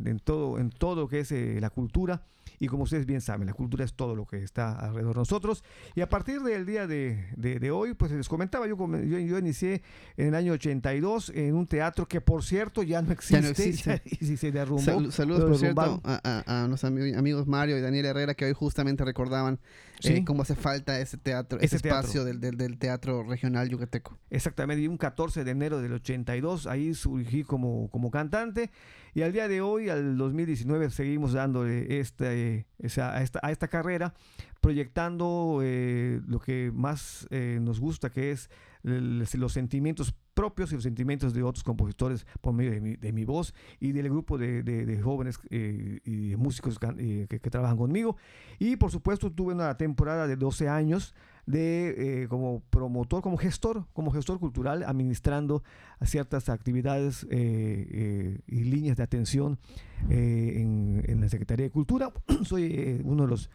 [SPEAKER 2] en todo, en todo lo que es la cultura. Y como ustedes bien saben, la cultura es todo lo que está alrededor de nosotros. Y a partir del día de, hoy, pues les comentaba, yo, yo, inicié en el año 82 en un teatro que, por cierto, ya no existe.
[SPEAKER 1] Ya no existe.
[SPEAKER 2] y se derrumbó.
[SPEAKER 1] saludos, por cierto, a, a, nuestros amigos Mario y Daniel Herrera, que hoy justamente recordaban eh, cómo hace falta ese teatro, ese, espacio Del, del, teatro regional yucateco.
[SPEAKER 2] Exactamente, y un 14 de enero del 82, ahí surgí como, como cantante. Y al día de hoy, al 2019, seguimos dándole este, a, esta, a esta carrera, proyectando eh, lo que más eh, nos gusta, que es los sentimientos propios y los sentimientos de otros compositores por medio de mi, de mi voz y del grupo de, de, jóvenes eh, y músicos que, que, trabajan conmigo. Y por supuesto tuve una temporada de 12 años de como promotor, como gestor, como gestor cultural, administrando ciertas actividades y líneas de atención en, en, la Secretaría de Cultura. Soy uno de los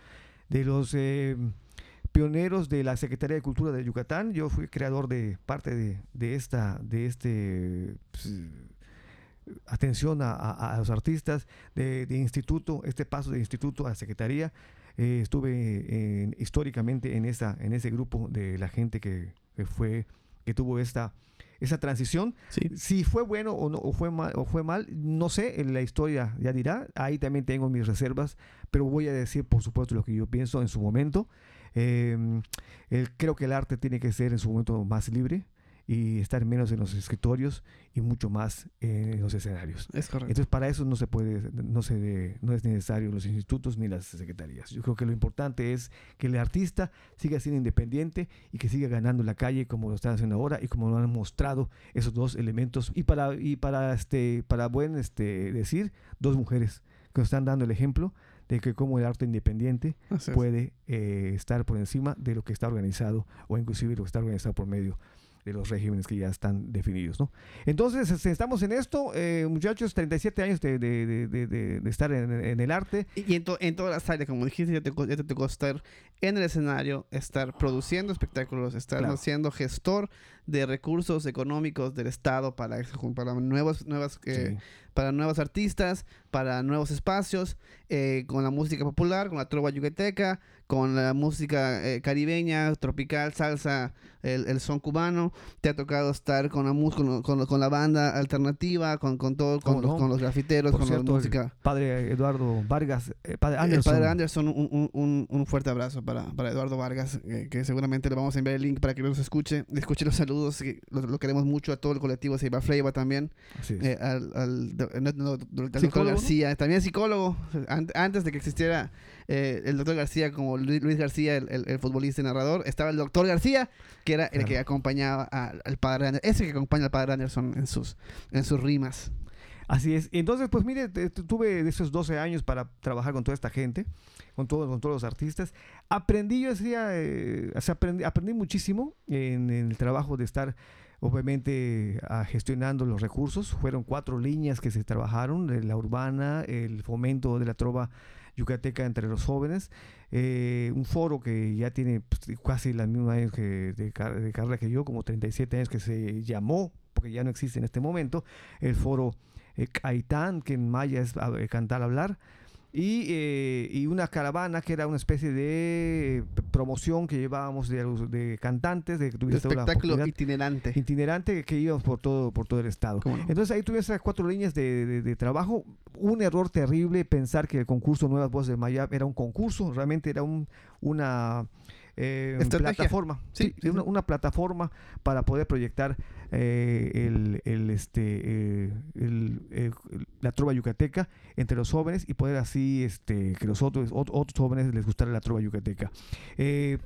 [SPEAKER 2] de los eh, pioneros de la Secretaría de Cultura de Yucatán. Yo fui creador de parte de, esta, de este pues, atención a, los artistas, de, instituto, este paso de instituto a Secretaría. Eh, estuve históricamente en esa, en ese grupo de la gente que, fue, que tuvo esta esa transición. Si fue bueno o no, o fue mal, o fue mal, no sé, en la historia ya dirá. Ahí también tengo mis reservas, pero voy a decir, por supuesto, lo que yo pienso en su momento. Em, creo que el arte tiene que ser en su momento más libre y estar menos en los escritorios y mucho más en los escenarios.
[SPEAKER 1] Es correcto.
[SPEAKER 2] Entonces para eso no se puede, no se, no es necesario los institutos ni las secretarías. Yo creo que lo importante es que el artista siga siendo independiente y que siga ganando la calle como lo están haciendo ahora y como lo han mostrado esos dos elementos y para y para este para buen este decir dos mujeres que nos están dando el ejemplo de que como el arte independiente puede eh, estar por encima de lo que está organizado o inclusive lo que está organizado por medio de los regímenes que ya están definidos. ¿no? Entonces, este, estamos en esto, eh, muchachos, 37 años de, de, de, de estar en, en, el arte.
[SPEAKER 1] Y en, en, todas las áreas, como dijiste, ya te, ya te tocó estar en el escenario, estar produciendo espectáculos, estar claro. siendo gestor de recursos económicos del Estado para, para nuevas, nuevas eh, sí para nuevos artistas, para nuevos espacios, eh, con la música popular, con la trova yucateca, con la música eh, caribeña, tropical, salsa, el, el, son cubano. Te ha tocado estar con la, con, con, con la banda alternativa, con, con todo, con, los, con los grafiteros,
[SPEAKER 2] Por
[SPEAKER 1] con
[SPEAKER 2] cierto,
[SPEAKER 1] la música.
[SPEAKER 2] Padre Eduardo Vargas, Padre Anderson.
[SPEAKER 1] Padre Anderson, un, un, un, fuerte abrazo para, para Eduardo Vargas, que seguramente le vamos a enviar el link para que nos escuche, escuche los saludos, que lo, lo queremos mucho a todo el colectivo Seiba Fleiva también, eh, al, al, no, no, doctor García, también psicólogo, antes de que existiera eh, el doctor García como Luis García, el, el, el, futbolista y narrador, estaba el doctor García, que era el que acompañaba al, al padre Anderson, ese que acompaña al padre Anderson en sus, en sus rimas.
[SPEAKER 2] Así es. Entonces, pues mire, tuve esos 12 años para trabajar con toda esta gente, con, todo, con todos los artistas. Aprendí, yo decía, eh, o sea, aprendí, aprendí, muchísimo en, en, el trabajo de estar, obviamente, a, gestionando los recursos. Fueron cuatro líneas que se trabajaron, la urbana, el fomento de la trova yucateca entre los jóvenes, eh, un foro que ya tiene pues, casi los mismos años que de, de, carrera que yo, como 37 años que se llamó, porque ya no existe en este momento, el foro eh, Caitán, que en maya es eh, cantar, hablar, y, eh, y, una caravana que era una especie de promoción que llevábamos de, de cantantes, de,
[SPEAKER 1] de espectáculo itinerante.
[SPEAKER 2] Itinerante que íbamos por todo, por todo el estado.
[SPEAKER 1] No?
[SPEAKER 2] Entonces ahí tuve esas cuatro líneas de, de, trabajo. Un error terrible pensar que el concurso Nuevas Voces de Mayab era un concurso, realmente era un, una eh, plataforma, sí, sí, una, una, plataforma para poder proyectar eh, el, el, este, eh, el, el, la trova yucateca entre los jóvenes y poder así este, que los otros, otros jóvenes les gustara la trova yucateca. Eh,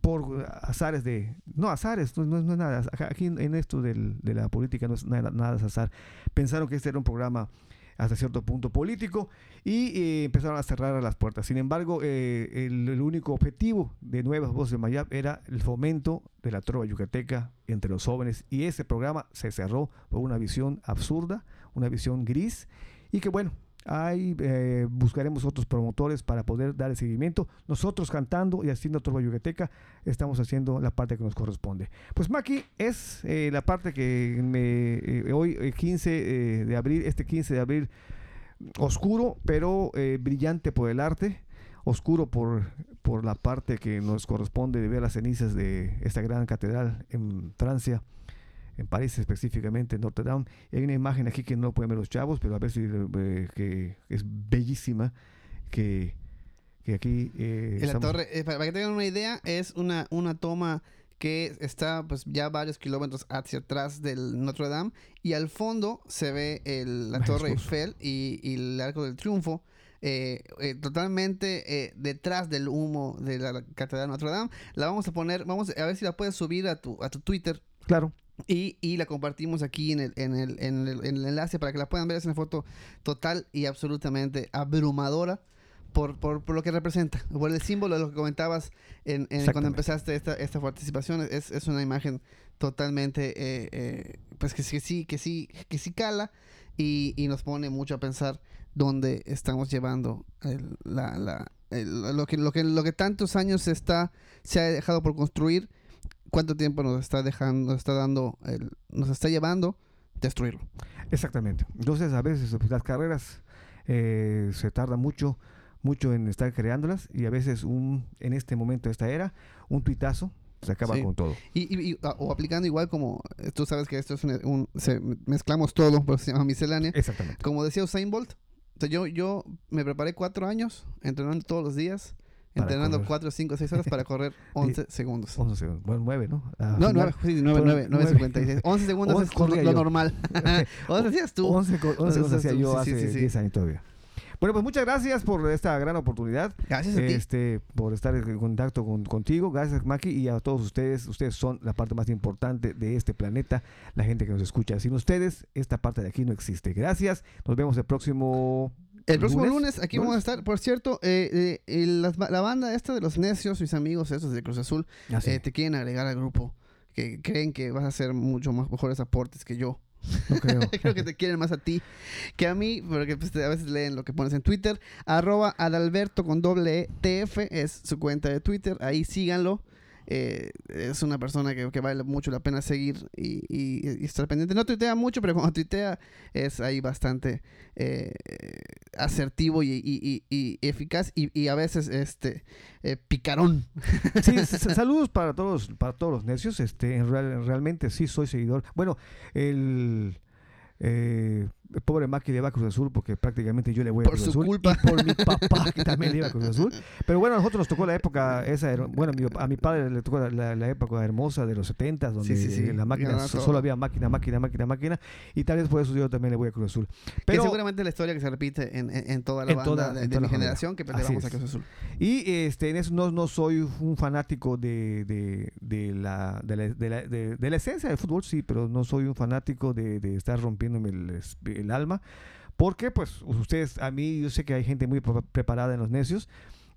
[SPEAKER 2] por azares de... No, azares, no, no, no es nada. Aquí en esto del, de la política no es nada, nada de azar. Pensaron que este era un programa hasta cierto punto político y eh, empezaron a cerrar las puertas. Sin embargo, eh, el, el, único objetivo de Nuevas Voces de Mayab era el fomento de la trova yucateca entre los jóvenes y ese programa se cerró por una visión absurda, una visión gris y que bueno, Ahí eh, buscaremos otros promotores para poder dar el seguimiento. Nosotros cantando y haciendo Trova Yucateca estamos haciendo la parte que nos corresponde. Pues Maki es eh, la parte que me, eh, hoy 15 de abril, este 15 de abril, oscuro, pero brillante por el arte, oscuro por, por la parte que nos corresponde de ver las cenizas de esta gran catedral en Francia en París específicamente, en Notre Dame. Hay una imagen aquí que no pueden ver los chavos, pero a ver si eh, que es bellísima, que, que aquí...
[SPEAKER 1] Eh, en la torre, eh, para que tengan una idea, es una, una toma que está pues ya varios kilómetros hacia atrás del Notre Dame y al fondo se ve el, la Torre Eiffel y, y, el Arco del Triunfo. Eh, eh, totalmente eh, detrás del humo de la Catedral Notre Dame. La vamos a poner, vamos a ver si la puedes subir a tu, a tu Twitter.
[SPEAKER 2] Claro.
[SPEAKER 1] Y, y, la compartimos aquí en el, en, el, en, el, en el enlace para que la puedan ver. Es una foto total y absolutamente abrumadora. Por, por, por, lo que representa, por el símbolo de lo que comentabas en, en cuando empezaste esta, esta participación, es, es una imagen totalmente, eh, eh, pues que, que, sí, que sí, que sí cala y, y, nos pone mucho a pensar dónde estamos llevando el, la, la, el, lo, que, lo, que, lo que tantos años está, se ha dejado por construir, cuánto tiempo nos está dejando, nos está dando, el, nos está llevando destruirlo.
[SPEAKER 2] Exactamente. Entonces a veces pues, las carreras eh, se tarda mucho mucho en estar creándolas y a veces un en este momento de esta era un tuitazo se acaba sí. con todo
[SPEAKER 1] y, y, y, o aplicando igual como tú sabes que esto es un, un se, mezclamos todo por se llama miscelánea
[SPEAKER 2] exactamente
[SPEAKER 1] como decía Usain Bolt o sea, yo yo me preparé cuatro años entrenando todos los días entrenando 4, 5, 6 horas para correr 11 segundos.
[SPEAKER 2] 11 segundos. Bueno, 9, ¿no?
[SPEAKER 1] Ah, no, 9, sí, 9, 9, 9, 56. 11 segundos 11 es lo, normal. 11 hacías tú.
[SPEAKER 2] 11, 11 segundos hacía yo sí, hace sí, sí, 10 años todavía. Bueno, pues muchas gracias por esta gran oportunidad.
[SPEAKER 1] Gracias a ti.
[SPEAKER 2] Este, por estar en contacto con, contigo. Gracias, Maki, y a todos ustedes. Ustedes son la parte más importante de este planeta, la gente que nos escucha. Sin ustedes, esta parte de aquí no existe. Gracias. Nos vemos el próximo
[SPEAKER 1] el próximo lunes, lunes aquí ¿lunes? vamos a estar. Por cierto, eh, eh, la, la, banda esta de los necios, mis amigos esos de Cruz Azul,
[SPEAKER 2] ah,
[SPEAKER 1] sí. eh, te quieren agregar al grupo. que creen que vas a hacer mucho más mejores aportes que yo.
[SPEAKER 2] No creo.
[SPEAKER 1] Creo que te quieren más a ti que a mí, porque pues, a veces leen lo que pones en Twitter. Arroba Adalberto con doble E TF es su cuenta de Twitter. Ahí síganlo. Eh, es una persona que, vale mucho la pena seguir y, estar pendiente. No tuitea mucho, pero cuando tuitea es ahí bastante eh, asertivo y, eficaz y, a veces este eh, picarón.
[SPEAKER 2] Saludos para todos, para todos los necios. Este, real- realmente sí soy seguidor. Bueno, el, eh, el pobre Maki le va a Cruz Azul porque prácticamente yo le voy a
[SPEAKER 1] Por
[SPEAKER 2] Cruz
[SPEAKER 1] su
[SPEAKER 2] Azul.
[SPEAKER 1] culpa.
[SPEAKER 2] Y por mi papá que también le iba a Cruz Azul. Pero bueno, a nosotros nos tocó la época esa, bueno, a mi padre le tocó la, época hermosa de los 70 donde
[SPEAKER 1] Sí, sí, sí.
[SPEAKER 2] la máquina
[SPEAKER 1] todo.
[SPEAKER 2] solo había máquina, máquina, máquina, máquina. Y tal vez por eso yo también le voy a Cruz Azul.
[SPEAKER 1] que
[SPEAKER 2] Pero,
[SPEAKER 1] seguramente es la historia que se repite en, en- en toda la
[SPEAKER 2] En
[SPEAKER 1] banda
[SPEAKER 2] toda-
[SPEAKER 1] de,
[SPEAKER 2] en
[SPEAKER 1] de
[SPEAKER 2] toda
[SPEAKER 1] mi
[SPEAKER 2] la
[SPEAKER 1] generación que vamos a. Cruz Azul.
[SPEAKER 2] Y este, en eso no, no soy un fanático de, de, de la, de, la, de, la, de- la esencia del fútbol, sí, pero no soy un fanático de, de estar rompiéndome el, el alma. Porque, pues, ustedes, a mí, yo sé que hay gente muy pre- preparada en los necios.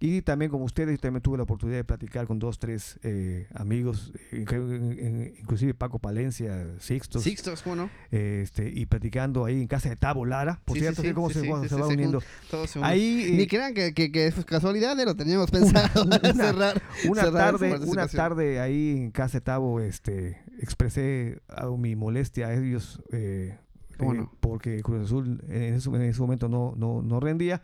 [SPEAKER 2] Y también como ustedes, yo también tuve la oportunidad de platicar con dos, tres eh, amigos, eh, inclu- in- inclusive Paco Palencia, Sixtos,
[SPEAKER 1] Sixtos, ¿cómo no?
[SPEAKER 2] eh, este, y platicando ahí en casa de Tabo Lara. Por
[SPEAKER 1] Sí,
[SPEAKER 2] cierto,
[SPEAKER 1] sí,
[SPEAKER 2] cómo
[SPEAKER 1] sí,
[SPEAKER 2] se, cómo se
[SPEAKER 1] sí,
[SPEAKER 2] va
[SPEAKER 1] se
[SPEAKER 2] uniendo.
[SPEAKER 1] Todos se.
[SPEAKER 2] Ahí,
[SPEAKER 1] Ni
[SPEAKER 2] eh,
[SPEAKER 1] crean que, que, que es casualidad, eh, lo teníamos pensado
[SPEAKER 2] una-
[SPEAKER 1] cerrar.
[SPEAKER 2] una
[SPEAKER 1] cerrar
[SPEAKER 2] tarde, una tarde ahí en casa de Tabo, este, expresé mi molestia a ellos eh, porque Cruz Azul en ese, en ese momento no, no, no rendía.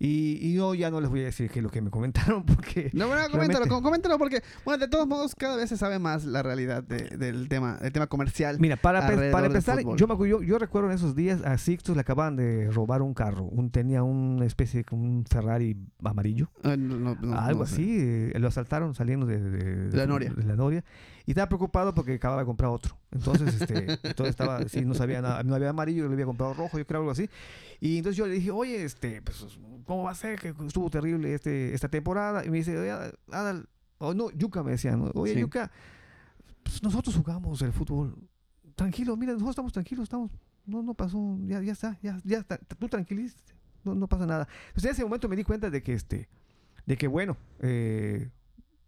[SPEAKER 2] Y, y yo ya no les voy a decir que lo que me comentaron porque
[SPEAKER 1] No, bueno, coméntalo, com- coméntalo porque, bueno, de todos modos, cada vez se sabe más la realidad de- del tema, del tema comercial.
[SPEAKER 2] Mira, para, para empezar, yo, me yo, yo recuerdo en esos días a Sixtus le acaban de robar un carro. Un, tenía una especie de un Ferrari amarillo.
[SPEAKER 1] Ah, no, no,
[SPEAKER 2] algo
[SPEAKER 1] sé.
[SPEAKER 2] así. eh, lo asaltaron saliendo de, de-
[SPEAKER 1] De la Noria.
[SPEAKER 2] de la Noria. Y estaba preocupado porque acababa de comprar otro. Entonces, este, entonces estaba, sí, no sabía nada, no había amarillo, le había comprado rojo, yo creo algo así. Y entonces yo le dije, oye, este, pues, ¿cómo va a ser? Que estuvo terrible este, esta temporada. Y me dice, oye, Adal, o no, Yuka me decía, oye,
[SPEAKER 1] Sí.
[SPEAKER 2] Yuka, pues nosotros jugamos el fútbol. Tranquilo, mira, nosotros estamos tranquilos, estamos, no, no pasó, ya, ya está, ya, ya está, tú tranquilízate, no, no pasa nada. Entonces en ese momento me di cuenta de que este, de que bueno, eh,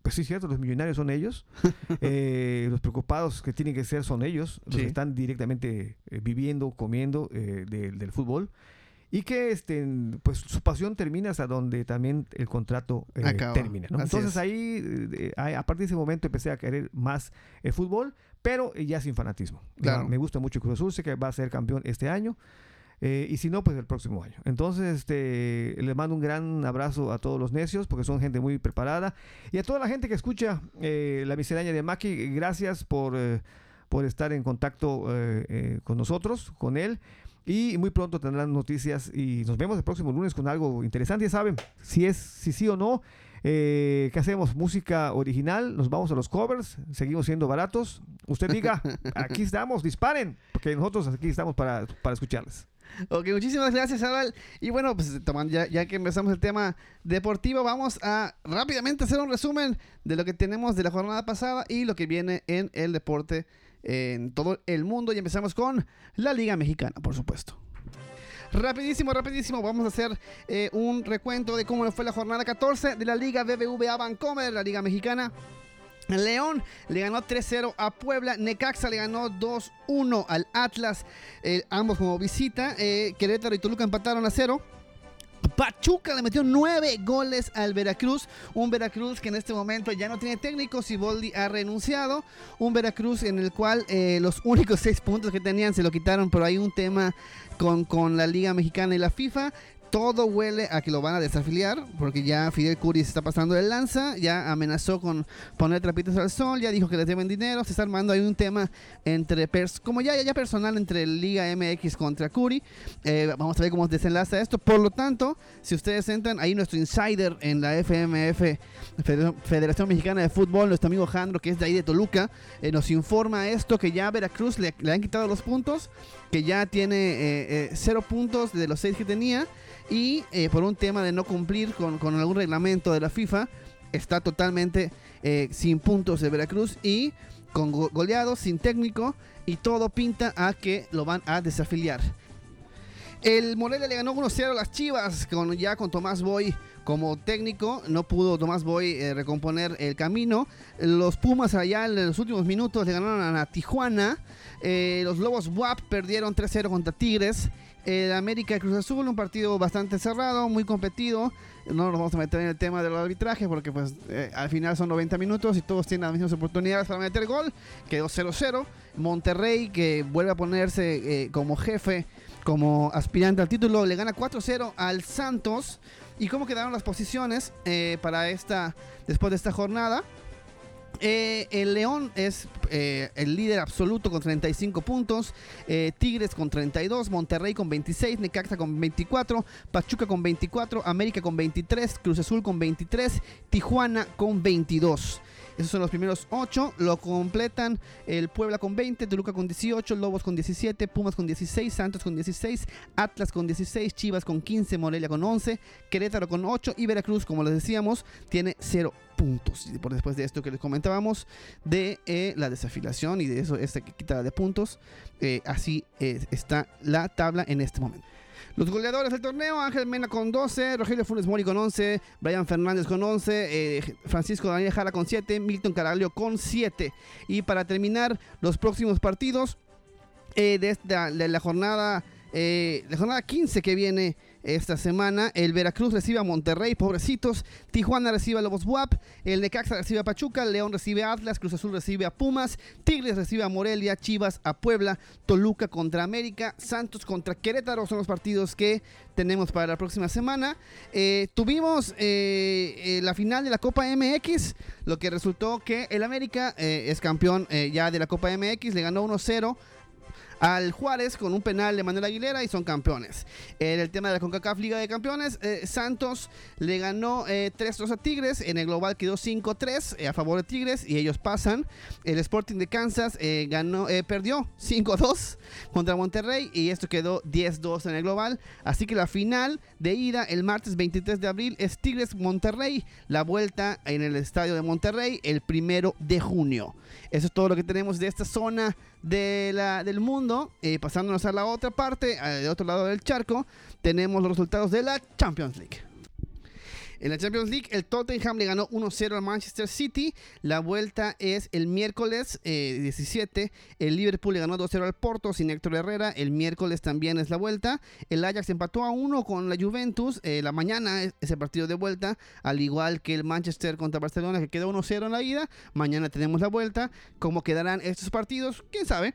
[SPEAKER 2] pues sí es cierto, los millonarios son ellos, eh, los preocupados que tienen que ser son ellos, los
[SPEAKER 1] Sí.
[SPEAKER 2] que están directamente eh, viviendo, comiendo eh, de- del fútbol. Y que este, pues su pasión termina hasta donde también el contrato eh, termina. ¿no? Entonces
[SPEAKER 1] es.
[SPEAKER 2] ahí, eh, a partir de ese momento empecé a querer más el fútbol, pero eh, ya sin fanatismo.
[SPEAKER 1] Claro.
[SPEAKER 2] me gusta mucho el Cruz Azul, sé que va a ser campeón este año. Eh, y si no, pues el próximo año. Entonces, este, les mando un gran abrazo a todos los necios, porque son gente muy preparada. Y a toda la gente que escucha eh, la miscelánea de Maki, gracias por, eh, por estar en contacto eh, eh, con nosotros, con él. Y muy pronto tendrán noticias y nos vemos el próximo lunes con algo interesante. Ya saben, si es si sí o no, eh, ¿qué hacemos? Música original, nos vamos a los covers, seguimos siendo baratos. Usted diga, aquí estamos, disparen, porque nosotros aquí estamos para, para escucharles.
[SPEAKER 1] Ok, muchísimas gracias, Adal. Y bueno, pues tomando ya, ya que empezamos el tema deportivo, vamos a rápidamente hacer un resumen de lo que tenemos de la jornada pasada y lo que viene en el deporte en todo el mundo. Y empezamos con la Liga Mexicana, por supuesto. Rapidísimo, rapidísimo, vamos a hacer eh, un recuento de cómo fue la jornada 14 de la Liga BBVA Bancomer, la Liga Mexicana. León le ganó 3-0 a Puebla. Necaxa le ganó 2-1 al Atlas. eh, ambos como visita. Eh, Querétaro y Toluca empataron a 0. Pachuca le metió 9 goles al Veracruz. Un Veracruz que en este momento ya no tiene técnico. Siboldi ha renunciado. Un Veracruz en el cual eh, los únicos 6 puntos que tenían se lo quitaron. Pero hay un tema con, con la Liga Mexicana y la FIFA. Todo huele a que lo van a desafiliar, porque ya Fidel Curi se está pasando de lanza, ya amenazó con poner trapitos al sol, ya dijo que les deben dinero, se está armando ahí un tema entre, pers- como ya, ya personal entre Liga MX contra Curi. Eh, vamos a ver cómo desenlaza esto. Por lo tanto, si ustedes entran, ahí nuestro insider en la FMF, Federación- Federación Mexicana de Fútbol, nuestro amigo Jandro, que es de ahí de Toluca, eh, nos informa esto, que ya a Veracruz le, le han quitado los puntos, que ya tiene eh, eh, cero puntos de los seis que tenía y eh, por un tema de no cumplir con, con algún reglamento de la FIFA, está totalmente eh, sin puntos de Veracruz y con go- goleados, sin técnico y todo pinta a que lo van a desafiliar. El Morelia le ganó 1-0 a las Chivas, con, ya con Tomás Boy como técnico. No pudo Tomás Boy eh, recomponer el camino. Los Pumas allá en los últimos minutos le ganaron a Tijuana. Los Lobos WAP perdieron 3-0 contra Tigres. El América Cruz Azul, un partido bastante cerrado, muy competido. No nos vamos a meter en el tema del arbitraje porque pues eh, al final son 90 minutos y todos tienen las mismas oportunidades para meter gol. Quedó 0-0. Monterrey que vuelve a ponerse como jefe como aspirante al título. Le gana 4-0 al Santos. ¿Y cómo quedaron las posiciones eh, para esta después de esta jornada? Eh, el León es eh, el líder absoluto con 35 puntos, Tigres con 32, Monterrey con 26, Necaxa con 24, Pachuca con 24, América con 23, Cruz Azul con 23, Tijuana con 22. Esos son los primeros 8. Lo completan el Puebla con 20, Toluca con 18, Lobos con 17, Pumas con 16, Santos con 16, Atlas con 16, Chivas con 15, Morelia con 11, Querétaro con 8 y Veracruz, como les decíamos, tiene 0 puntos. Por después de esto que les comentábamos de eh, la desafilación y de eso, esta quitada de puntos, eh, así está la tabla en este momento. Los goleadores del torneo, Ángel Mena con 12, Rogelio Funes Mori con 11, Brian Fernández con 11, eh, Francisco Daniel Jara con 7, Milton Caraglio con 7. Y para terminar los próximos partidos eh, de, esta, de la jornada eh, la jornada 15 que viene esta semana, el Veracruz recibe a Monterrey, pobrecitos. Tijuana recibe a Lobos WAP. El Necaxa recibe a Pachuca. León recibe a Atlas. Cruz Azul recibe a Pumas. Tigres recibe a Morelia. Chivas a Puebla. Toluca contra América. Santos contra Querétaro son los partidos que tenemos para la próxima semana. Eh, tuvimos eh, eh, la final de la Copa MX, lo que resultó que el América es campeón ya de la Copa MX. Le ganó 1-0 al Juárez con un penal de Manuel Aguilera y son campeones. En el tema de la CONCACAF Liga de Campeones, eh, Santos le ganó 3-2 eh, a Tigres, en el global quedó 5-3 eh, a favor de Tigres y ellos pasan. El Sporting de Kansas ganó, perdió 5-2 contra Monterrey y esto quedó 10-2 en el global. Así que la final de ida el martes 23 de abril es Tigres Monterrey, la vuelta en el estadio de Monterrey el primero de junio. Eso es todo lo que tenemos de esta zona de la, del mundo. Eh, pasándonos a la otra parte, al otro lado del charco, tenemos los resultados de la Champions League. En la Champions League, el Tottenham le ganó 1-0 al Manchester City. La vuelta es el miércoles 17. Eh, el Liverpool le ganó 2-0 al Porto sin Héctor Herrera. El miércoles también es la vuelta. El Ajax empató a 1 con la Juventus. Eh, la mañana es ese partido de vuelta, al igual que el Manchester contra Barcelona, que quedó 1-0 en la ida. Mañana tenemos la vuelta. ¿Cómo quedarán estos partidos? ¿Quién sabe?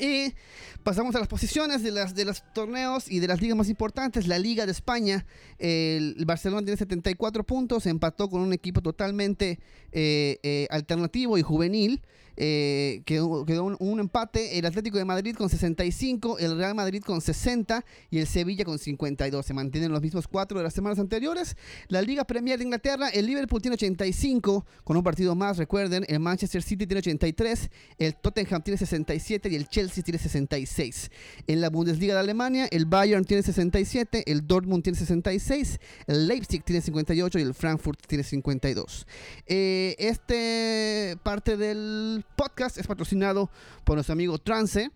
[SPEAKER 1] Y pasamos a las posiciones de, las, de los torneos y de las ligas más importantes. La Liga de España, el Barcelona tiene 74 puntos, empató con un equipo totalmente eh, eh, alternativo y juvenil. Eh, quedó, quedó un, empate, el Atlético de Madrid con 65, el Real Madrid con 60 y el Sevilla con 52. Se mantienen los mismos cuatro de las semanas anteriores. La Liga Premier de Inglaterra, el Liverpool tiene 85 con un partido más, recuerden, el Manchester City tiene 83, el Tottenham tiene 67 y el Chelsea tiene 66. En la Bundesliga de Alemania, el Bayern tiene 67, el Dortmund tiene 66, el Leipzig tiene 58 y el Frankfurt tiene 52. Eh, este parte del podcast es patrocinado por nuestro amigo Trance,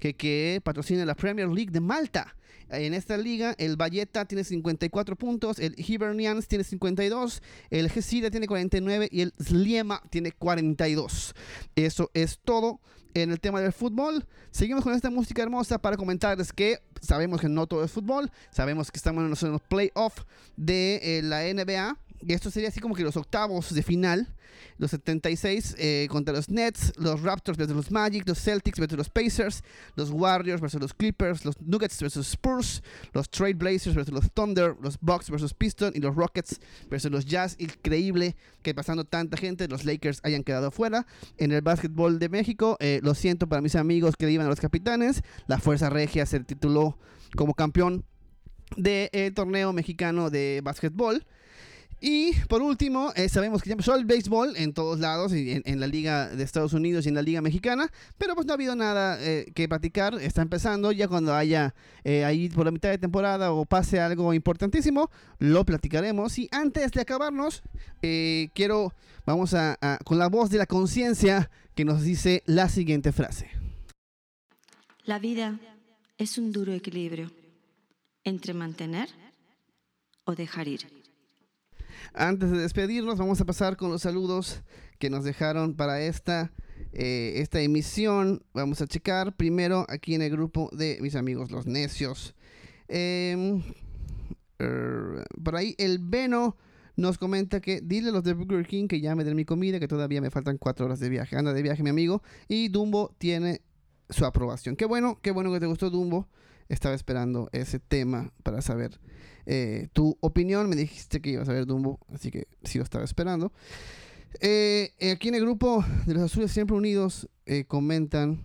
[SPEAKER 1] que, patrocina la Premier League de Malta. En esta liga, el Valletta tiene 54 puntos, el Hibernians tiene 52, el Gesida tiene 49 y el Sliema tiene 42. Eso es todo en el tema del fútbol. Seguimos con esta música hermosa para comentarles que sabemos que no todo es fútbol, sabemos que estamos en los playoffs de eh, la NBA y esto sería así como que los octavos de final. Los 76 eh, contra los Nets, los Raptors versus los Magic, los Celtics versus los Pacers, los Warriors versus los Clippers, los Nuggets versus Spurs, los Trade Blazers versus los Thunder, los Bucks versus Pistons y los Rockets versus los Jazz. Increíble que pasando tanta gente los Lakers hayan quedado fuera. En el básquetbol de México, eh, lo siento para mis amigos que iban a los capitanes. La Fuerza Regia se tituló como campeón del de, torneo mexicano de básquetbol. Y por último, eh, sabemos que ya empezó el béisbol en todos lados, en, en, la Liga de Estados Unidos y en la Liga Mexicana, pero pues no ha habido nada eh, que platicar. Está empezando, ya cuando haya eh, ahí por la mitad de temporada o pase algo importantísimo, lo platicaremos. Y antes de acabarnos, quiero, vamos a, con la voz de la conciencia que nos dice la siguiente frase.
[SPEAKER 3] La vida es un duro equilibrio entre mantener o dejar ir.
[SPEAKER 1] Antes de despedirnos, vamos a pasar con los saludos que nos dejaron para esta, eh, esta emisión. Vamos a checar primero aquí en el grupo de mis amigos los necios. Em, por ahí el Veno nos comenta que dile a los de Burger King que ya me den mi comida, que todavía me faltan cuatro horas de viaje. Anda de viaje mi amigo. Y Dumbo tiene su aprobación. Qué bueno, qué bueno que te gustó Dumbo. Estaba esperando ese tema para saber eh, tu opinión. Me dijiste que ibas a ver Dumbo, así que sí lo estaba esperando. Eh, aquí en el grupo de los Azules Siempre Unidos eh, comentan.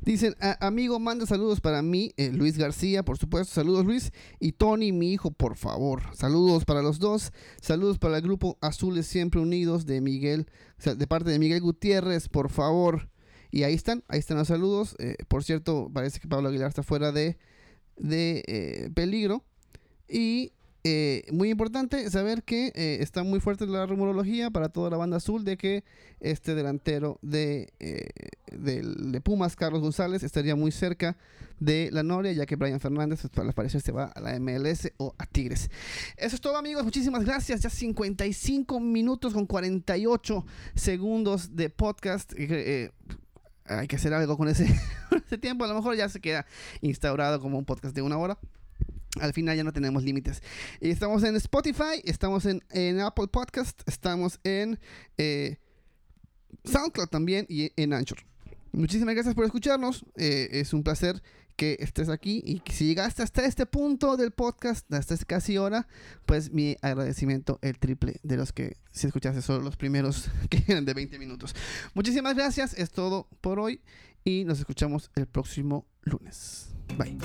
[SPEAKER 1] Dicen, amigo, manda saludos para mí, Luis García, por supuesto, saludos Luis, y Tony, mi hijo, por favor, saludos para los dos, saludos para el grupo Azules Siempre Unidos de Miguel, de parte de Miguel Gutiérrez, por favor, y ahí están, ahí están los saludos. Eh, por cierto, parece que Pablo Aguilar está fuera de, de eh, peligro. Y eh, muy importante saber que está muy fuerte la rumorología para toda la banda azul de que este delantero de, de, Pumas, Carlos González, estaría muy cerca de la Noria, ya que Brian Fernández, pues, al parecer, se va a la MLS o a Tigres. Eso es todo, amigos. Muchísimas gracias. Ya 55 minutos con 48 segundos de podcast hay que hacer algo con ese tiempo. A lo mejor ya se queda instaurado como un podcast de una hora. Al final ya no tenemos límites. Estamos en Spotify, estamos en, Apple Podcast, estamos en eh, SoundCloud también y en Anchor. Muchísimas gracias por escucharnos. Eh, es un placer que estés aquí y que si llegaste hasta este punto del podcast, hasta casi hora, pues mi agradecimiento el triple de los que si escuchaste solo los primeros que eran de 20 minutos. Muchísimas gracias, es todo por hoy y nos escuchamos el próximo lunes. Bye.